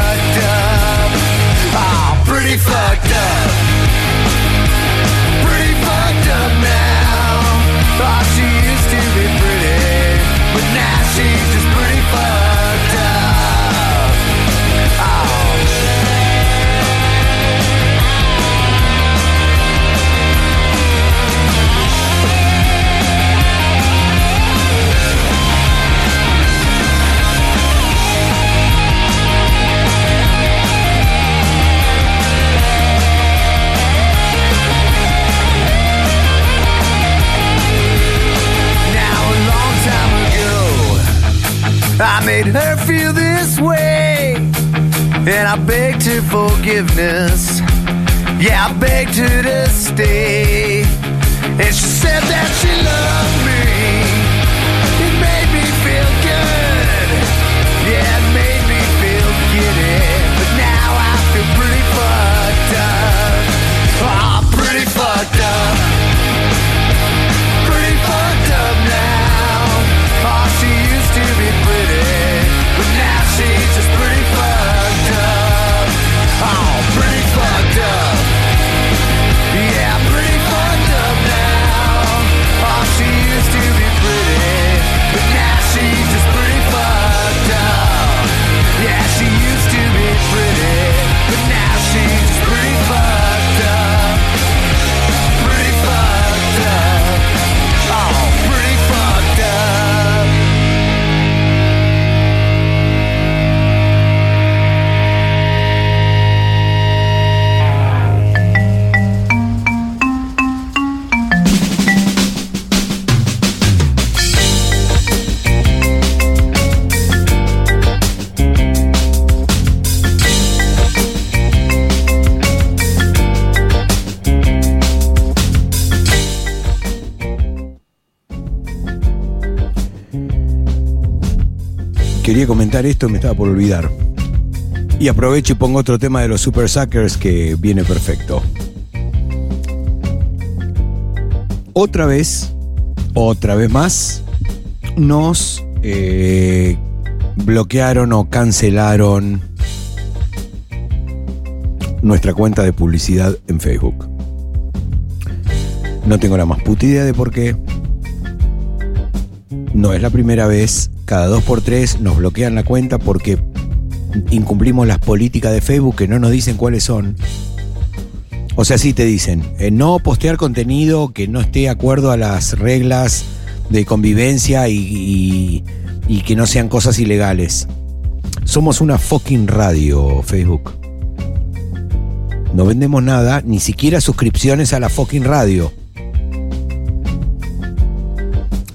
I made her feel this way, and I begged her forgiveness. Yeah, I begged her to stay, and she said that she loved me. It made me feel good. Yeah, it made me feel giddy, but now I feel pretty fucked up. Oh, pretty fucked up Quería comentar esto, me estaba por olvidar. Y aprovecho y pongo otro tema de los Super Suckers que viene perfecto. Otra vez, otra vez más, nos eh, bloquearon o cancelaron nuestra cuenta de publicidad en Facebook. No tengo la más puta idea de por qué. No es la primera vez. Cada dos por tres nos bloquean la cuenta porque incumplimos las políticas de Facebook que no nos dicen cuáles son. O sea, sí te dicen, eh, no postear contenido que no esté de acuerdo a las reglas de convivencia y, que no sean cosas ilegales. Somos una fucking radio, Facebook. No vendemos nada, ni siquiera suscripciones a la fucking radio.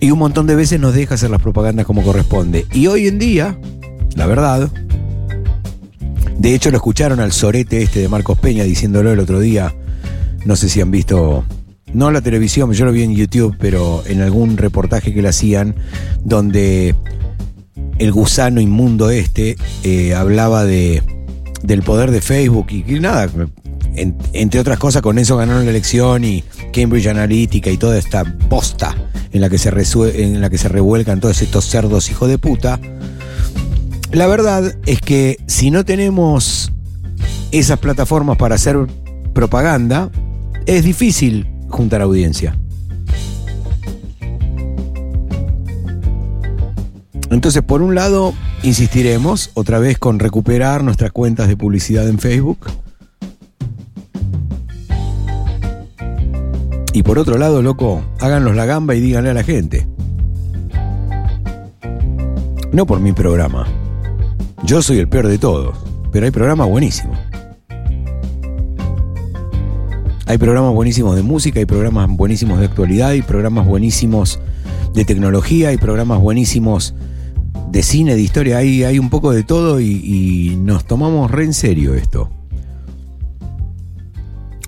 Y un montón de veces nos deja hacer las propagandas como corresponde. Y hoy en día, la verdad, de hecho lo escucharon al sorete este de Marcos Peña diciéndolo el otro día, no sé si han visto, no la televisión, yo lo vi en YouTube, pero en algún reportaje que le hacían, donde el gusano inmundo este eh, hablaba de, del poder de Facebook y que nada, en- entre otras cosas con eso ganaron la elección y Cambridge Analytica y toda esta posta en la que se, en la que se revuelcan todos estos cerdos hijos de puta. La verdad es que si no tenemos esas plataformas para hacer propaganda, es difícil juntar audiencia. Entonces, por un lado, insistiremos otra vez con recuperar nuestras cuentas de publicidad en Facebook. Y por otro lado, loco, háganos la gamba y díganle a la gente. No por mi programa. Yo soy el peor de todos, pero hay programas buenísimos. Hay programas buenísimos de música, hay programas buenísimos de actualidad, hay programas buenísimos de tecnología, hay programas buenísimos de cine, de historia, hay, hay un poco de todo y, y nos tomamos re en serio esto.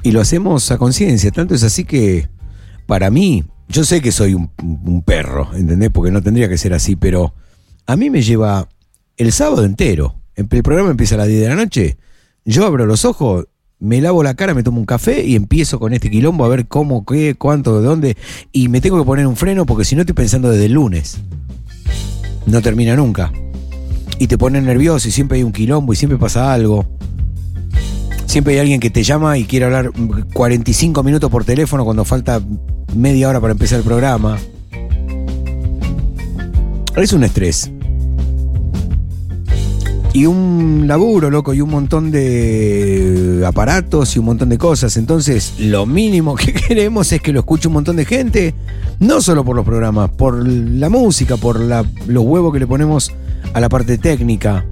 Y lo hacemos a conciencia, tanto es así que para mí, yo sé que soy un, perro, ¿entendés? Porque no tendría que ser así, pero a mí me lleva el sábado entero. El programa empieza a las 10 de la noche, yo abro los ojos, me lavo la cara, me tomo un café y empiezo con este quilombo a ver cómo, qué, cuánto, de dónde. Y me tengo que poner un freno porque si no estoy pensando desde el lunes. No termina nunca. Y te pone nervioso y siempre hay un quilombo y siempre pasa algo. Siempre hay alguien que te llama y quiere hablar 45 minutos por teléfono cuando falta media hora para empezar el programa. Es un estrés. Y un laburo, loco, y un montón de aparatos y un montón de cosas. Entonces, lo mínimo que queremos es que lo escuche un montón de gente. No solo por los programas, por la música, por la- los huevos que le ponemos a la parte técnica.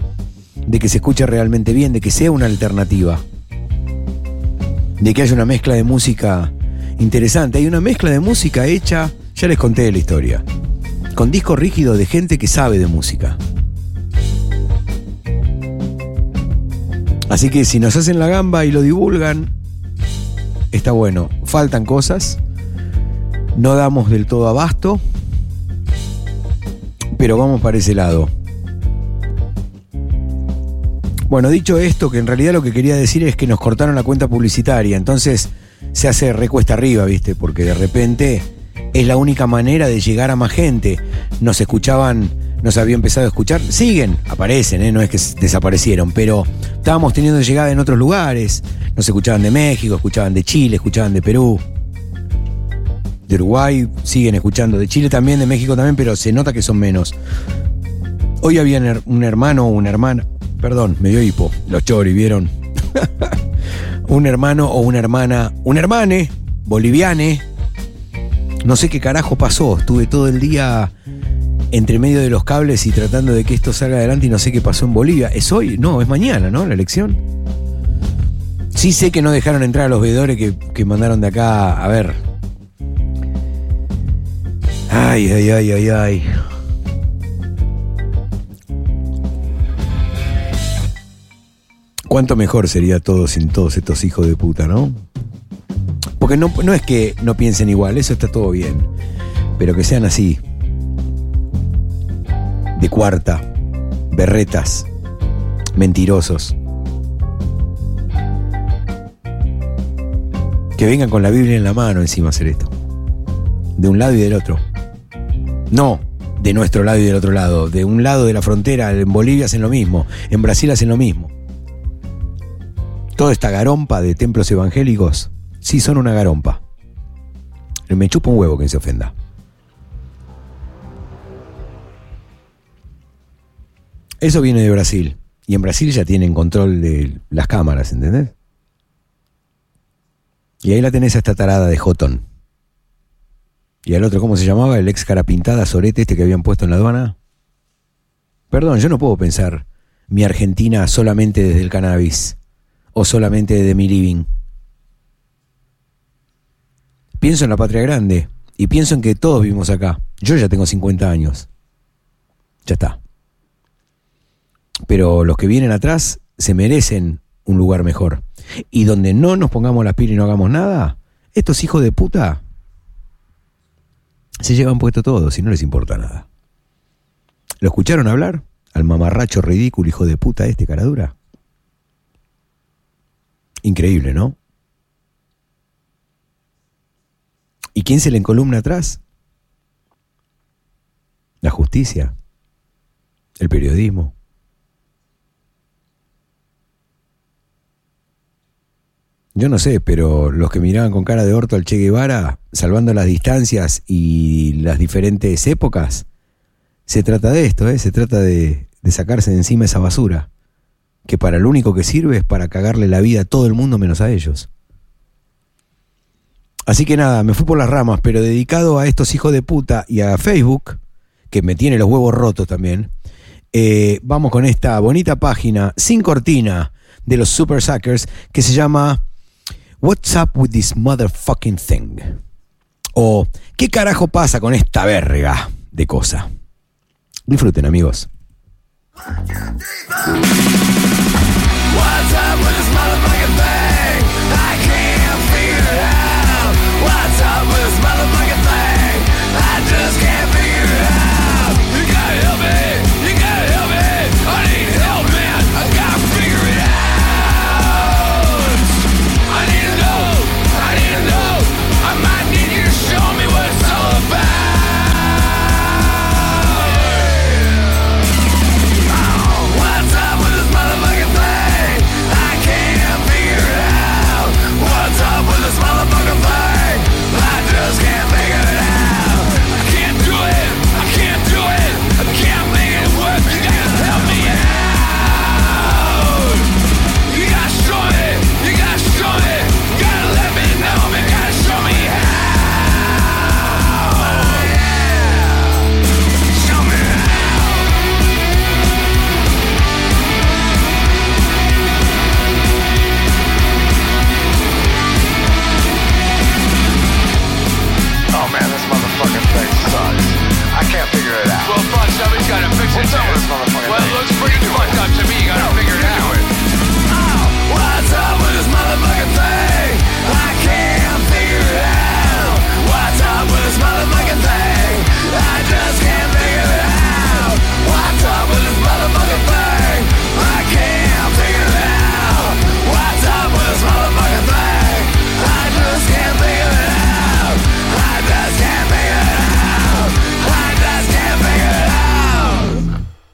De que se escuche realmente bien, de que sea una alternativa. De que haya una mezcla de música interesante. Hay una mezcla de música hecha, ya les conté la historia. Con disco rígido de gente que sabe de música. Así que si nos hacen la gamba y lo divulgan, está bueno. Faltan cosas, no damos del todo abasto, pero vamos para ese lado. Bueno, dicho esto, que en realidad lo que quería decir es que nos cortaron la cuenta publicitaria, entonces se hace recuesta arriba, ¿viste? Porque de repente es la única manera de llegar a más gente. Nos escuchaban, nos había empezado a escuchar, siguen, aparecen, ¿eh? no es que desaparecieron, pero estábamos teniendo llegada en otros lugares. Nos escuchaban de México, escuchaban de Chile, escuchaban de Perú. De Uruguay siguen escuchando, de Chile también, de México también, pero se nota que son menos. Hoy había un hermano o una hermana, perdón, me dio hipo, los chori, ¿vieron? un hermano o una hermana, un hermane, boliviane. No sé qué carajo pasó, estuve todo el día entre medio de los cables y tratando de que esto salga adelante y no sé qué pasó en Bolivia. ¿Es hoy? No, es mañana, ¿no? La elección. Sí sé que no dejaron entrar a los veedores que, que mandaron de acá, a ver. Ay, ay, ay, ay, ay. Cuánto mejor sería todo sin todos estos hijos de puta, ¿no? Porque no, no es que no piensen igual, eso está todo bien. Pero que sean así. De cuarta. Berretas. Mentirosos. Que vengan con la Biblia en la mano encima a hacer esto. De un lado y del otro. No, de nuestro lado y del otro lado. De un lado de la frontera, en Bolivia hacen lo mismo, en Brasil hacen lo mismo. Toda esta garompa de templos evangélicos, sí son una garompa. Me chupa un huevo quien se ofenda. Eso viene de Brasil. Y en Brasil ya tienen control de las cámaras, ¿entendés? Y ahí la tenés a esta tarada de Jotón. ¿Y al otro cómo se llamaba? El ex cara pintada Sorete este que habían puesto en la aduana. Perdón, yo no puedo pensar mi Argentina solamente desde el cannabis o solamente desde mi living. Pienso en la patria grande y pienso en que todos vivimos acá. Yo ya tengo 50 años. Ya está. Pero los que vienen atrás se merecen un lugar mejor. Y donde no nos pongamos las pilas y no hagamos nada, estos hijos de puta se llevan puesto todo si no les importa nada. ¿Lo escucharon hablar? Al mamarracho ridículo, hijo de puta este, caradura. Increíble, ¿no? ¿Y quién se le encolumna atrás? La justicia, el periodismo. Yo no sé, pero los que miraban con cara de orto al Che Guevara, salvando las distancias y las diferentes épocas, se trata de esto, ¿eh? se trata de, de sacarse de encima esa basura, que para lo único que sirve es para cagarle la vida a todo el mundo menos a ellos. Así que nada, me fui por las ramas, pero dedicado a estos hijos de puta y a Facebook, que me tiene los huevos rotos también, eh, vamos con esta bonita página sin cortina de los Super Suckers que se llama What's up with this motherfucking thing? O ¿qué carajo pasa con esta verga de cosa? Disfruten amigos. What's up with this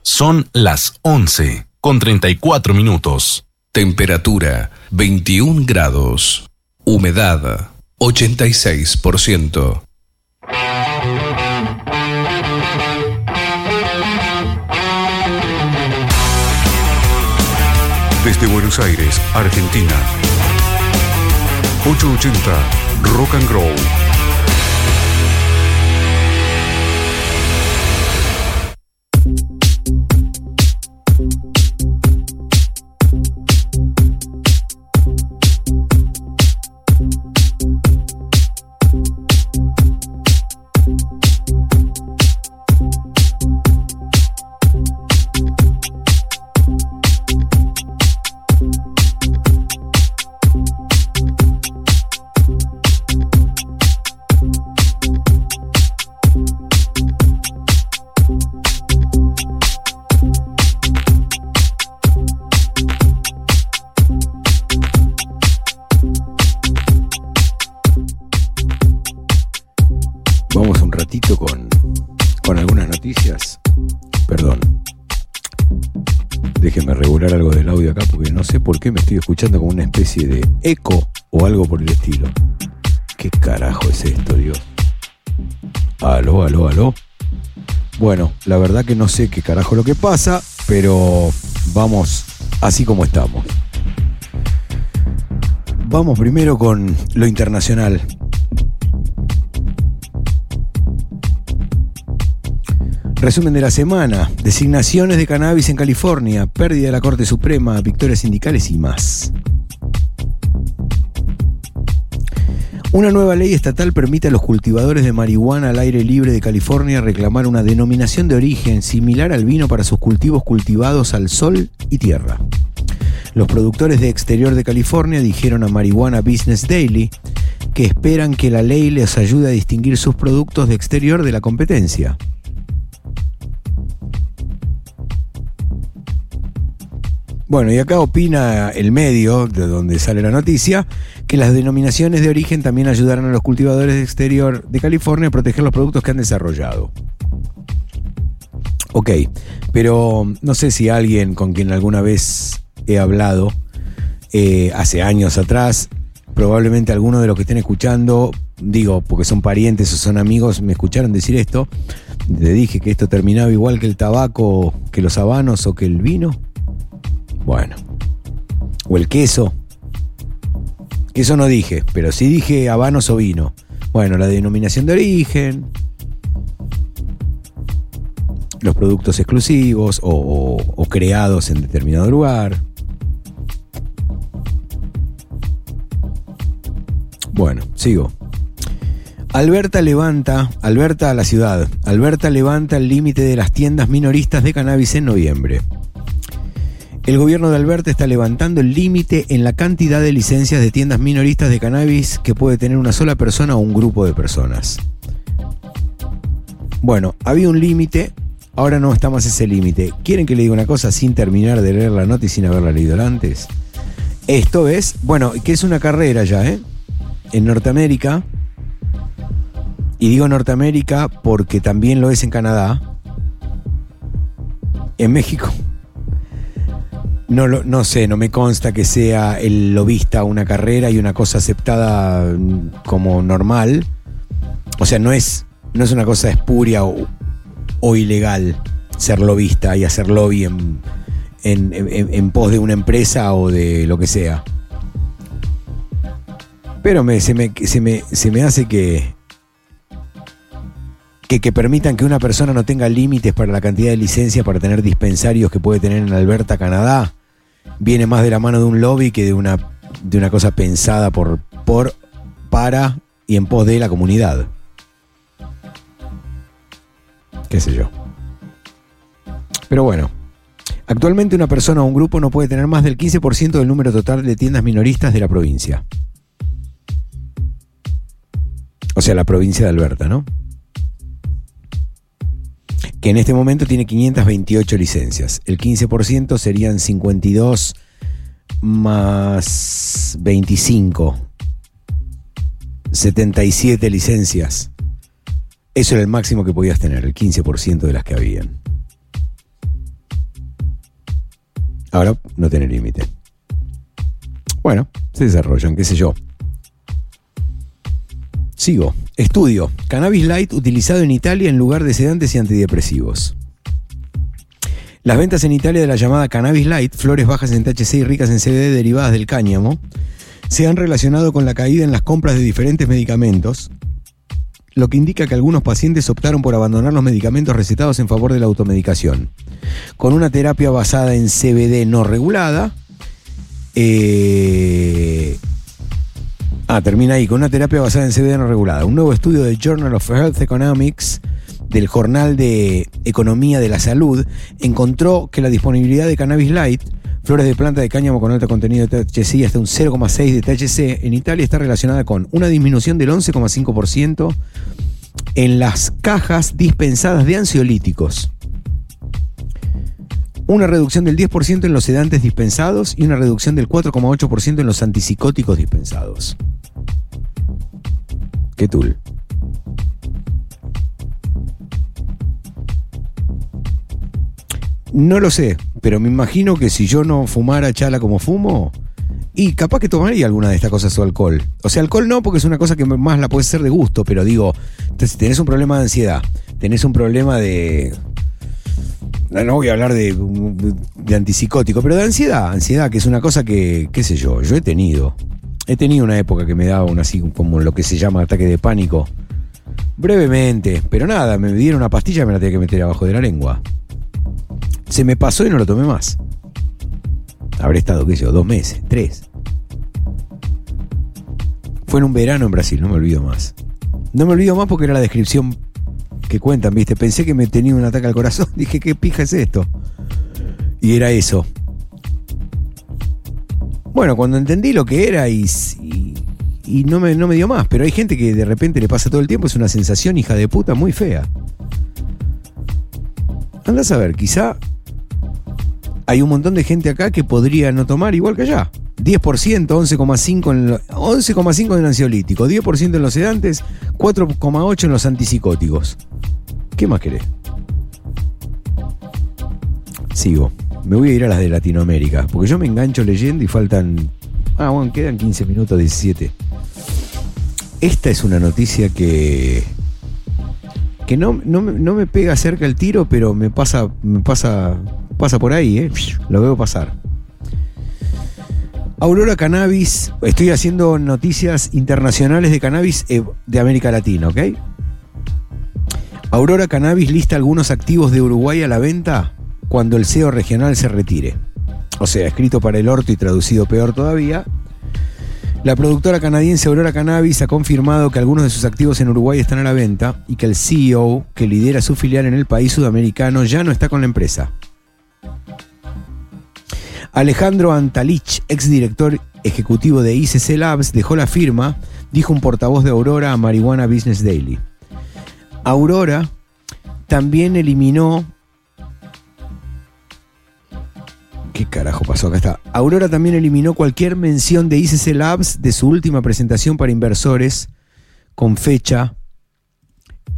Son las 11 con 34 minutos. Temperatura 21 grados. Humedad 86%. Desde Buenos Aires, Argentina. 880 Rock and Grow. Escuchando como una especie de eco o algo por el estilo. ¿Qué carajo es esto, Dios? Aló, aló, aló. Bueno, la verdad que no sé qué carajo lo que pasa, pero vamos así como estamos. Vamos primero con lo internacional. Resumen de la semana. Designaciones de cannabis en California. Pérdida de la Corte Suprema. Victorias sindicales y más. Una nueva ley estatal permite a los cultivadores de marihuana al aire libre de California reclamar una denominación de origen similar al vino para sus cultivos cultivados al sol y tierra. Los productores de exterior de California dijeron a Marihuana Business Daily que esperan que la ley les ayude a distinguir sus productos de exterior de la competencia. Bueno, y acá opina el medio, de donde sale la noticia, que las denominaciones de origen también ayudarán a los cultivadores de exterior de California a proteger los productos que han desarrollado. Ok, pero no sé si alguien con quien alguna vez he hablado, eh, hace años atrás, probablemente alguno de los que estén escuchando, digo, porque son parientes o son amigos, me escucharon decir esto, le dije que esto terminaba igual que el tabaco, que los habanos o que el vino. Bueno. O el queso. Queso no dije, pero sí dije habanos o vino. Bueno, la denominación de origen. Los productos exclusivos o, o- creados en determinado lugar. Bueno, sigo. Alberta levanta, Alberta a la ciudad, Alberta levanta el límite de las tiendas minoristas de cannabis en noviembre. El gobierno de Alberta está levantando el límite en la cantidad de licencias de tiendas minoristas de cannabis que puede tener una sola persona o un grupo de personas. Bueno, había un límite, ahora no está más ese límite. ¿Quieren que le diga una cosa sin terminar de leer la nota y sin haberla leído antes? Esto es, bueno, que es una carrera ya, ¿eh? En Norteamérica, y digo Norteamérica porque también lo es en Canadá, en México. No, no sé, no me consta que sea el lobista una carrera y una cosa aceptada mm, como normal. O sea, no es, no es una cosa espuria o, ilegal ser lobista y hacer lobby en pos de una empresa o de lo que sea. Pero me, se, me, se, me, se me hace que, que, que permitan que una persona no tenga límites para la cantidad de licencias para tener dispensarios que puede tener en Alberta, Canadá, viene más de la mano de un lobby que de una, de una cosa pensada por, por, para y en pos de la comunidad. Qué sé yo. Pero bueno, actualmente una persona o un grupo no puede tener más del 15% del número total de tiendas minoristas de la provincia. O sea, la provincia de Alberta, ¿no? Que en este momento tiene 528 licencias. El 15% serían 52 más 25. 77 licencias. Eso era el máximo que podías tener, el 15% de las que habían. Ahora no tiene límite. Bueno, se desarrollan, qué sé yo. Sigo. Estudio. Cannabis light utilizado en Italia en lugar de sedantes y antidepresivos. Las ventas en Italia de la llamada cannabis light, flores bajas en THC y ricas en CBD derivadas del cáñamo, se han relacionado con la caída en las compras de diferentes medicamentos, lo que indica que algunos pacientes optaron por abandonar los medicamentos recetados en favor de la automedicación. Con una terapia basada en CBD no regulada, eh, Ah, termina ahí, con una terapia basada en CBD no regulada. Un nuevo estudio del Journal of Health Economics, del Jornal de Economía de la Salud, encontró que la disponibilidad de cannabis light, flores de planta de cáñamo con alto contenido de THC hasta un 0,6 de THC, en Italia está relacionada con una disminución del 11,5% en las cajas dispensadas de ansiolíticos. Una reducción del 10% en los sedantes dispensados y una reducción del 4,8% en los antipsicóticos dispensados. ¿Qué tool? No lo sé, pero me imagino que si yo no fumara chala como fumo, y capaz que tomaría alguna de estas cosas o alcohol. O sea, alcohol no, porque es una cosa que más la puedes hacer de gusto, pero digo, si tenés un problema de ansiedad, tenés un problema de. No, no voy a hablar de, de antipsicótico, pero de ansiedad, ansiedad, que es una cosa que, qué sé yo, yo he tenido. He tenido una época que me daba un así como lo que se llama ataque de pánico. Brevemente, pero nada, me dieron una pastilla y me la tenía que meter abajo de la lengua. Se me pasó y no lo tomé más. Habré estado, qué sé yo, dos meses, tres. Fue en un verano en Brasil, no me olvido más. No me olvido más porque era la descripción que cuentan, ¿viste? Pensé que me tenía un ataque al corazón. Dije, ¿qué pija es esto? Y era eso. Bueno, cuando entendí lo que era y, y, no, me, me dio más, pero hay gente que de repente le pasa todo el tiempo, es una sensación hija de puta muy fea. Anda a saber, quizá hay un montón de gente acá que podría no tomar igual que allá. 10%, 11,5 en, lo- 11,5 en ansiolítico, 10% en los sedantes, 4,8 en los antipsicóticos. ¿Qué más querés? Sigo. Me voy a ir a las de Latinoamérica, porque yo me engancho leyendo y faltan... Ah, bueno, quedan 15 minutos, 17. Esta es una noticia que... Que no, no, me- no me pega cerca el tiro, pero me pasa, me pasa, pasa por ahí, ¿eh? Lo veo pasar. Aurora Cannabis, estoy haciendo noticias internacionales de cannabis eh, de América Latina, ¿ok? Aurora Cannabis lista algunos activos de Uruguay a la venta cuando el CEO regional se retire. O sea, escrito para el orto y traducido peor todavía. La productora canadiense Aurora Cannabis ha confirmado que algunos de sus activos en Uruguay están a la venta y que el CEO que lidera su filial en el país sudamericano ya no está con la empresa. Alejandro Antalich, exdirector ejecutivo de ICC Labs, dejó la firma, dijo un portavoz de Aurora a Marihuana Business Daily. Aurora también eliminó. ¿Qué carajo pasó? Acá está. Aurora también eliminó cualquier mención de ICC Labs de su última presentación para inversores con fecha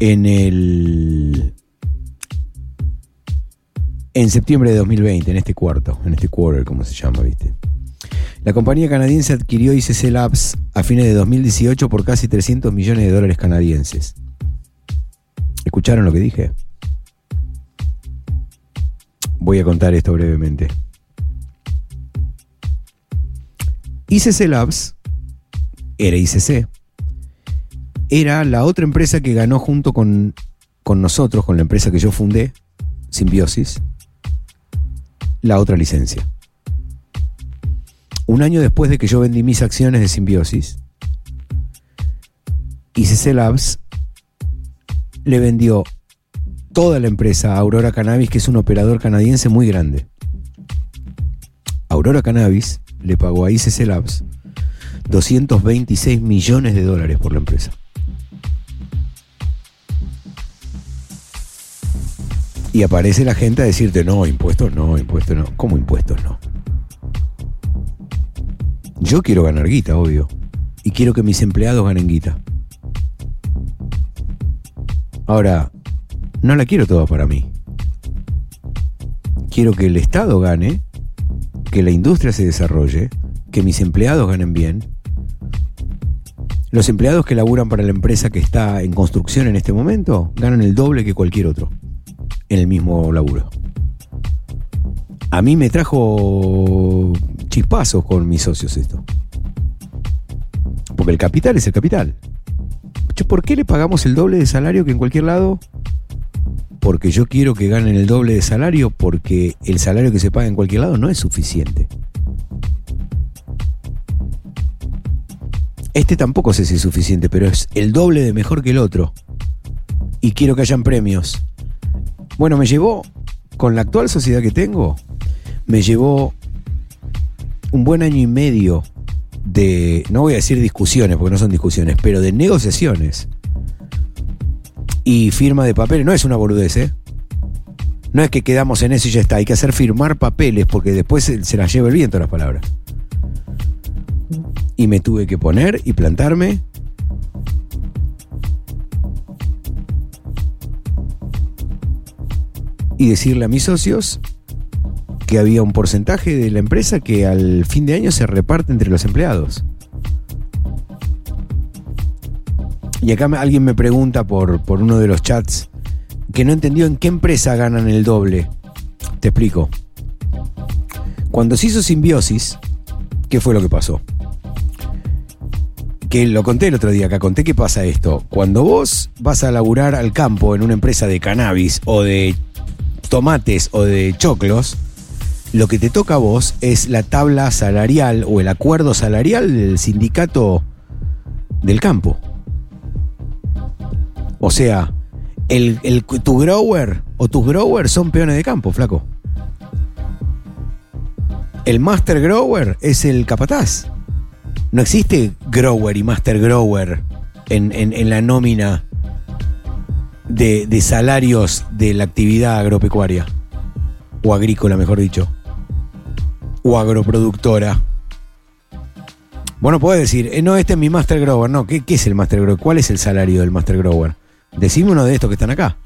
en el. En septiembre de 2020, en este cuarto, en este quarter, como se llama, ¿viste? La compañía canadiense adquirió ICC Labs a fines de 2018 por casi 300 millones de dólares canadienses. ¿Escucharon lo que dije? Voy a contar esto brevemente. ICC Labs era ICC. Era la otra empresa que ganó junto con, con nosotros, con la empresa que yo fundé, Symbiosis, la otra licencia. Un año después de que yo vendí mis acciones de Symbiosis, ICC Labs le vendió toda la empresa a Aurora Cannabis, que es un operador canadiense muy grande. Aurora Cannabis le pagó a ICC Labs 226 millones de dólares por la empresa. Y aparece la gente a decirte, no, impuestos no, impuestos no. ¿Cómo impuestos no? Yo quiero ganar guita, obvio. Y quiero que mis empleados ganen guita. Ahora, no la quiero toda para mí. Quiero que el Estado gane, que la industria se desarrolle, que mis empleados ganen bien. Los empleados que laburan para la empresa que está en construcción en este momento ganan el doble que cualquier otro en el mismo laburo. A mí me trajo chispazos con mis socios esto. Porque el capital es el capital. ¿Por qué le pagamos el doble de salario que en cualquier lado? Porque yo quiero que ganen el doble de salario porque el salario que se paga en cualquier lado no es suficiente. Este tampoco sé si es suficiente, pero es el doble de mejor que el otro. Y quiero que hayan premios. Bueno, me llevó, con la actual sociedad que tengo, me llevó un buen año y medio de, no voy a decir discusiones, porque no son discusiones, pero de negociaciones y firma de papeles. No es una boludez, ¿eh? No es que quedamos en eso y ya está. Hay que hacer firmar papeles porque después se, se las lleva el viento las palabras. Y me tuve que poner y plantarme. Y decirle a mis socios que había un porcentaje de la empresa que al fin de año se reparte entre los empleados. Y acá alguien me pregunta por, por uno de los chats que no entendió en qué empresa ganan el doble. Te explico. Cuando se hizo simbiosis, ¿qué fue lo que pasó? Que lo conté el otro día, acá conté que pasa esto. Cuando vos vas a laburar al campo en una empresa de cannabis o de tomates o de choclos, lo que te toca a vos es la tabla salarial o el acuerdo salarial del sindicato del campo. O sea, el, el- tu grower o tus growers son peones de campo, flaco. El master grower es el capataz. No existe grower y master grower en, en- la nómina de, de salarios de la actividad agropecuaria. O agrícola, mejor dicho. O agroproductora. Bueno, podés decir, eh, no, este es mi master grower. No, ¿qué, qué es el master grower? ¿Cuál es el salario del master grower? Decime uno de estos que están acá.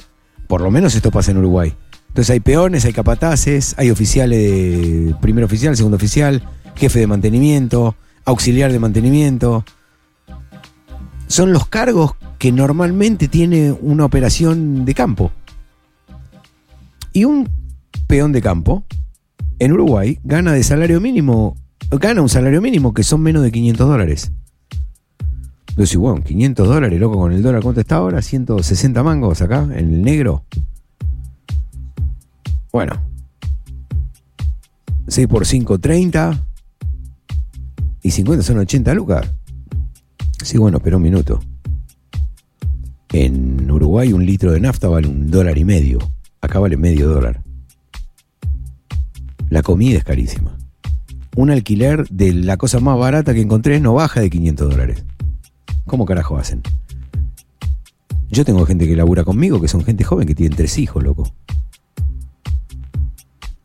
Por lo menos esto pasa en Uruguay. Entonces hay peones, hay capataces, hay oficiales de primer oficial, segundo oficial, jefe de mantenimiento, auxiliar de mantenimiento. Son los cargos que normalmente tiene una operación de campo. Y un peón de campo en Uruguay gana de salario mínimo, gana un salario mínimo que son menos de 500 dólares. Entonces, bueno, 500 dólares, loco, con el dólar, ¿cuánto está ahora? 160 mangos acá, en el negro. Bueno. 6 por 5, 30. Y 50 son 80 lucas. Sí, bueno, pero un minuto. En Uruguay un litro de nafta vale un dólar y medio. Acá vale medio dólar. La comida es carísima. Un alquiler de la cosa más barata que encontré no baja de 500 dólares. ¿Cómo carajo hacen? Yo tengo gente que labura conmigo, que son gente joven, que tienen tres hijos, loco.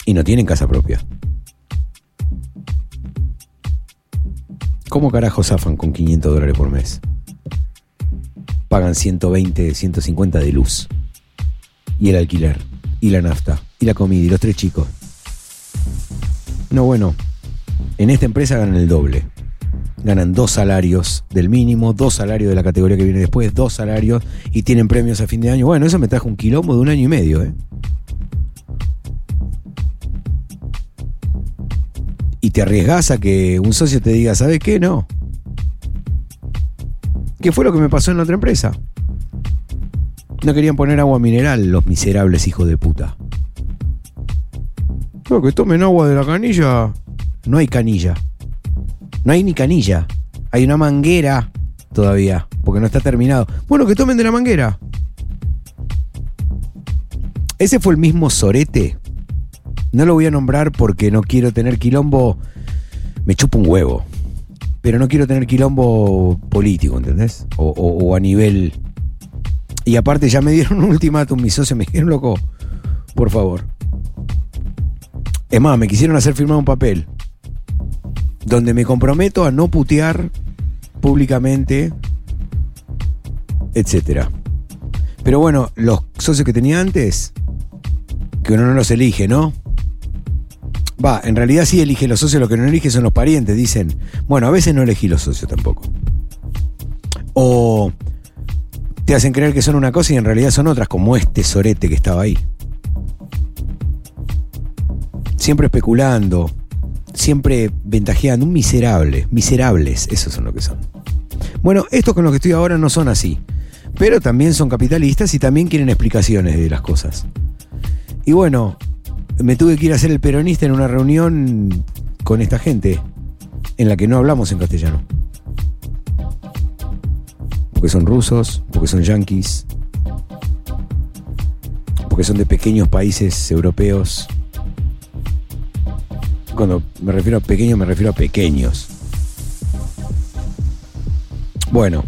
Y no tienen casa propia. ¿Cómo carajo zafan con 500 dólares por mes? Pagan 120, 150 de luz. Y el alquiler. Y la nafta. Y la comida. Y los tres chicos. No, bueno. En esta empresa ganan el doble. Ganan dos salarios del mínimo, dos salarios de la categoría que viene después, dos salarios y tienen premios a fin de año. Bueno, eso me trajo un quilombo de un año y medio, ¿eh? y te arriesgas a que un socio te diga, ¿sabes qué? No. ¿Qué fue lo que me pasó en la otra empresa? No querían poner agua mineral los miserables hijos de puta. No, que tomen agua de la canilla. No hay canilla. No hay ni canilla. Hay una manguera todavía, porque no está terminado. Bueno, que tomen de la manguera. Ese fue el mismo sorete no lo voy a nombrar porque no quiero tener quilombo. Me chupo un huevo. Pero no quiero tener quilombo político, ¿entendés? O, o- o a nivel. Y aparte ya me dieron un ultimátum, mis socios me dijeron, loco, por favor. Es más, me quisieron hacer firmar un papel donde me comprometo a no putear públicamente, etcétera. Pero bueno, los socios que tenía antes, que uno no los elige, ¿no? Va, en realidad sí elige los socios, lo que no elige son los parientes, dicen. Bueno, a veces no elegí los socios tampoco. O te hacen creer que son una cosa y en realidad son otras, como este sorete que estaba ahí. Siempre especulando, siempre ventajeando, un miserable, miserables, esos son lo que son. Bueno, estos con los que estoy ahora no son así, pero también son capitalistas y también quieren explicaciones de las cosas. Y bueno, me tuve que ir a hacer el peronista en una reunión con esta gente en la que no hablamos en castellano. Porque son rusos, porque son yanquis, porque son de pequeños países europeos. Cuando me refiero a pequeños, me refiero a pequeños. Bueno,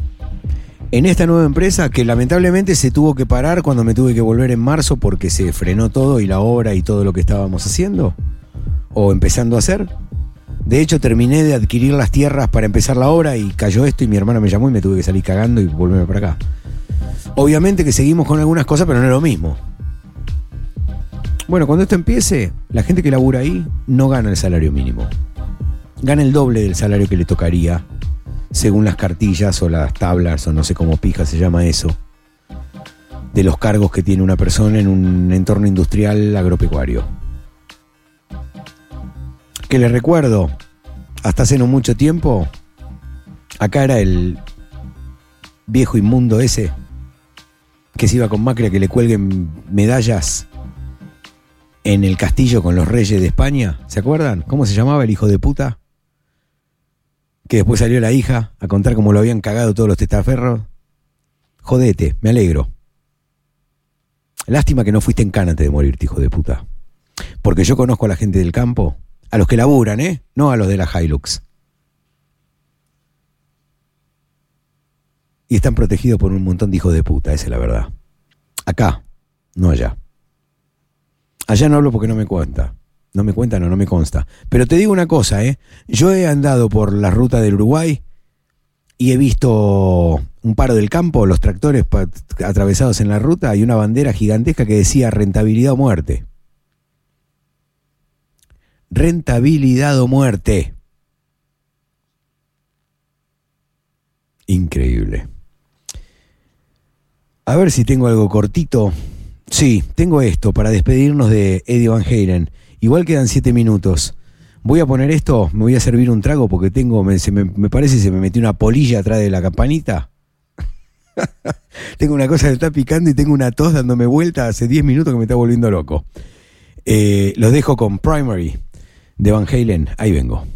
en esta nueva empresa que lamentablemente se tuvo que parar cuando me tuve que volver en marzo porque se frenó todo y la obra y todo lo que estábamos haciendo o empezando a hacer. De hecho, terminé de adquirir las tierras para empezar la obra y cayó esto y mi hermana me llamó y me tuve que salir cagando y volverme para acá. Obviamente que seguimos con algunas cosas, pero no es lo mismo. Bueno, cuando esto empiece, la gente que labura ahí no gana el salario mínimo. Gana el doble del salario que le tocaría, según las cartillas o las tablas, o no sé cómo pija se llama eso, de los cargos que tiene una persona en un entorno industrial agropecuario. Que le recuerdo, hasta hace no mucho tiempo, acá era el viejo inmundo ese que se iba con Macri a que le cuelguen medallas en el castillo con los reyes de España. ¿Se acuerdan? ¿Cómo se llamaba el hijo de puta? Que después salió la hija a contar cómo lo habían cagado todos los testaferros. Jodete, me alegro. Lástima que no fuiste en cana antes de morirte, hijo de puta. Porque yo conozco a la gente del campo, a los que laburan, ¿eh? No a los de la Hilux. Y están protegidos por un montón de hijos de puta, esa es la verdad. Acá, no allá. Allá no hablo porque no me cuenta. No me cuenta, no, no me consta. Pero te digo una cosa, ¿eh? Yo he andado por la ruta del Uruguay y he visto un paro del campo, los tractores atravesados en la ruta y una bandera gigantesca que decía rentabilidad o muerte. Rentabilidad o muerte. Increíble. A ver si tengo algo cortito. Sí, tengo esto para despedirnos de Eddie Van Halen. Igual quedan siete minutos. Voy a poner esto, me voy a servir un trago porque tengo, me, se me, me parece que se me metió una polilla atrás de la campanita. tengo una cosa que está picando y tengo una tos dándome vuelta hace 10 minutos que me está volviendo loco. Eh, los dejo con Primary de Van Halen. Ahí vengo.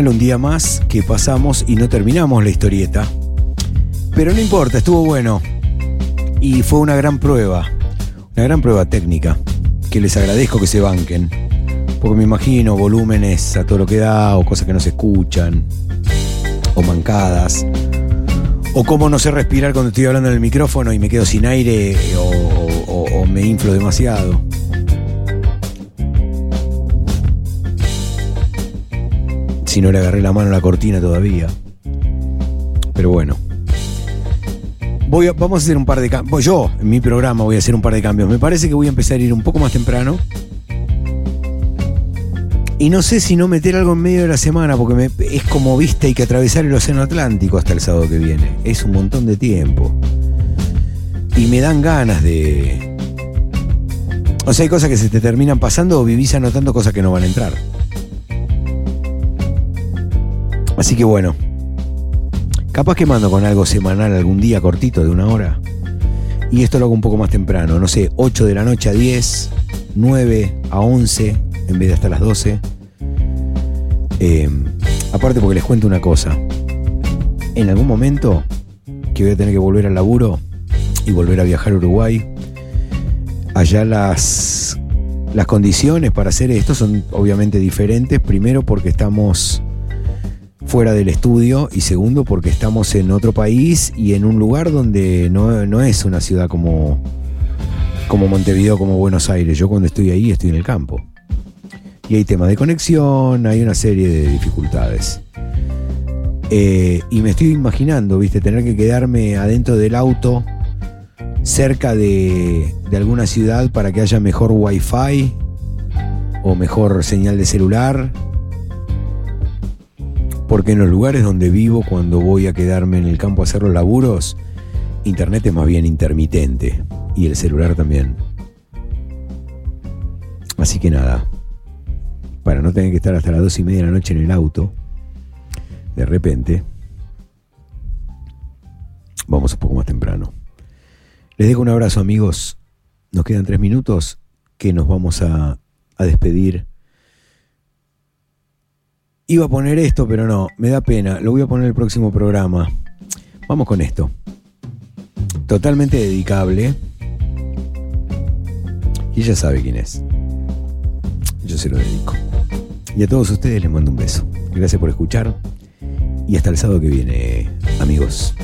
Un día más que pasamos y no terminamos la historieta. Pero no importa, estuvo bueno. Y fue una gran prueba. Una gran prueba técnica. Que les agradezco que se banquen. Porque me imagino volúmenes a todo lo que da, o cosas que no se escuchan, o mancadas, o cómo no sé respirar cuando estoy hablando en el micrófono y me quedo sin aire, o, o- o me inflo demasiado. Si no le agarré la mano a la cortina todavía. Pero bueno. Voy a- vamos a hacer un par de cambios. Yo, en mi programa, voy a hacer un par de cambios. Me parece que voy a empezar a ir un poco más temprano. Y no sé si no meter algo en medio de la semana, porque me- es como viste, hay que atravesar el Océano Atlántico hasta el sábado que viene. Es un montón de tiempo. Y me dan ganas de. O sea, hay cosas que se te terminan pasando o vivís anotando cosas que no van a entrar. Así que bueno. Capaz que mando con algo semanal algún día cortito de una hora. Y esto lo hago un poco más temprano. No sé, 8 de la noche a 10, 9 a 11, en vez de hasta las 12. Eh, aparte porque les cuento una cosa. en algún momento que voy a tener que volver al laburo y volver a viajar a Uruguay, allá las, las condiciones para hacer esto son obviamente diferentes. Primero porque estamos fuera del estudio y segundo porque estamos en otro país y en un lugar donde no, no es una ciudad como, como Montevideo, como Buenos Aires. Yo cuando estoy ahí estoy en el campo. Y hay temas de conexión, hay una serie de dificultades. Eh, y me estoy imaginando, viste, tener que quedarme adentro del auto cerca de, de alguna ciudad para que haya mejor wifi o mejor señal de celular. Porque en los lugares donde vivo, cuando voy a quedarme en el campo a hacer los laburos, internet es más bien intermitente. Y el celular también. Así que nada. Para no tener que estar hasta las dos y media de la noche en el auto, de repente, vamos un poco más temprano. Les dejo un abrazo amigos. Nos quedan tres minutos que nos vamos a, a despedir. Iba a poner esto, pero no, me da pena. Lo voy a poner el próximo programa. Vamos con esto. Totalmente dedicable. Y ella sabe quién es. Yo se lo dedico. Y a todos ustedes les mando un beso. Gracias por escuchar. Y hasta el sábado que viene, amigos.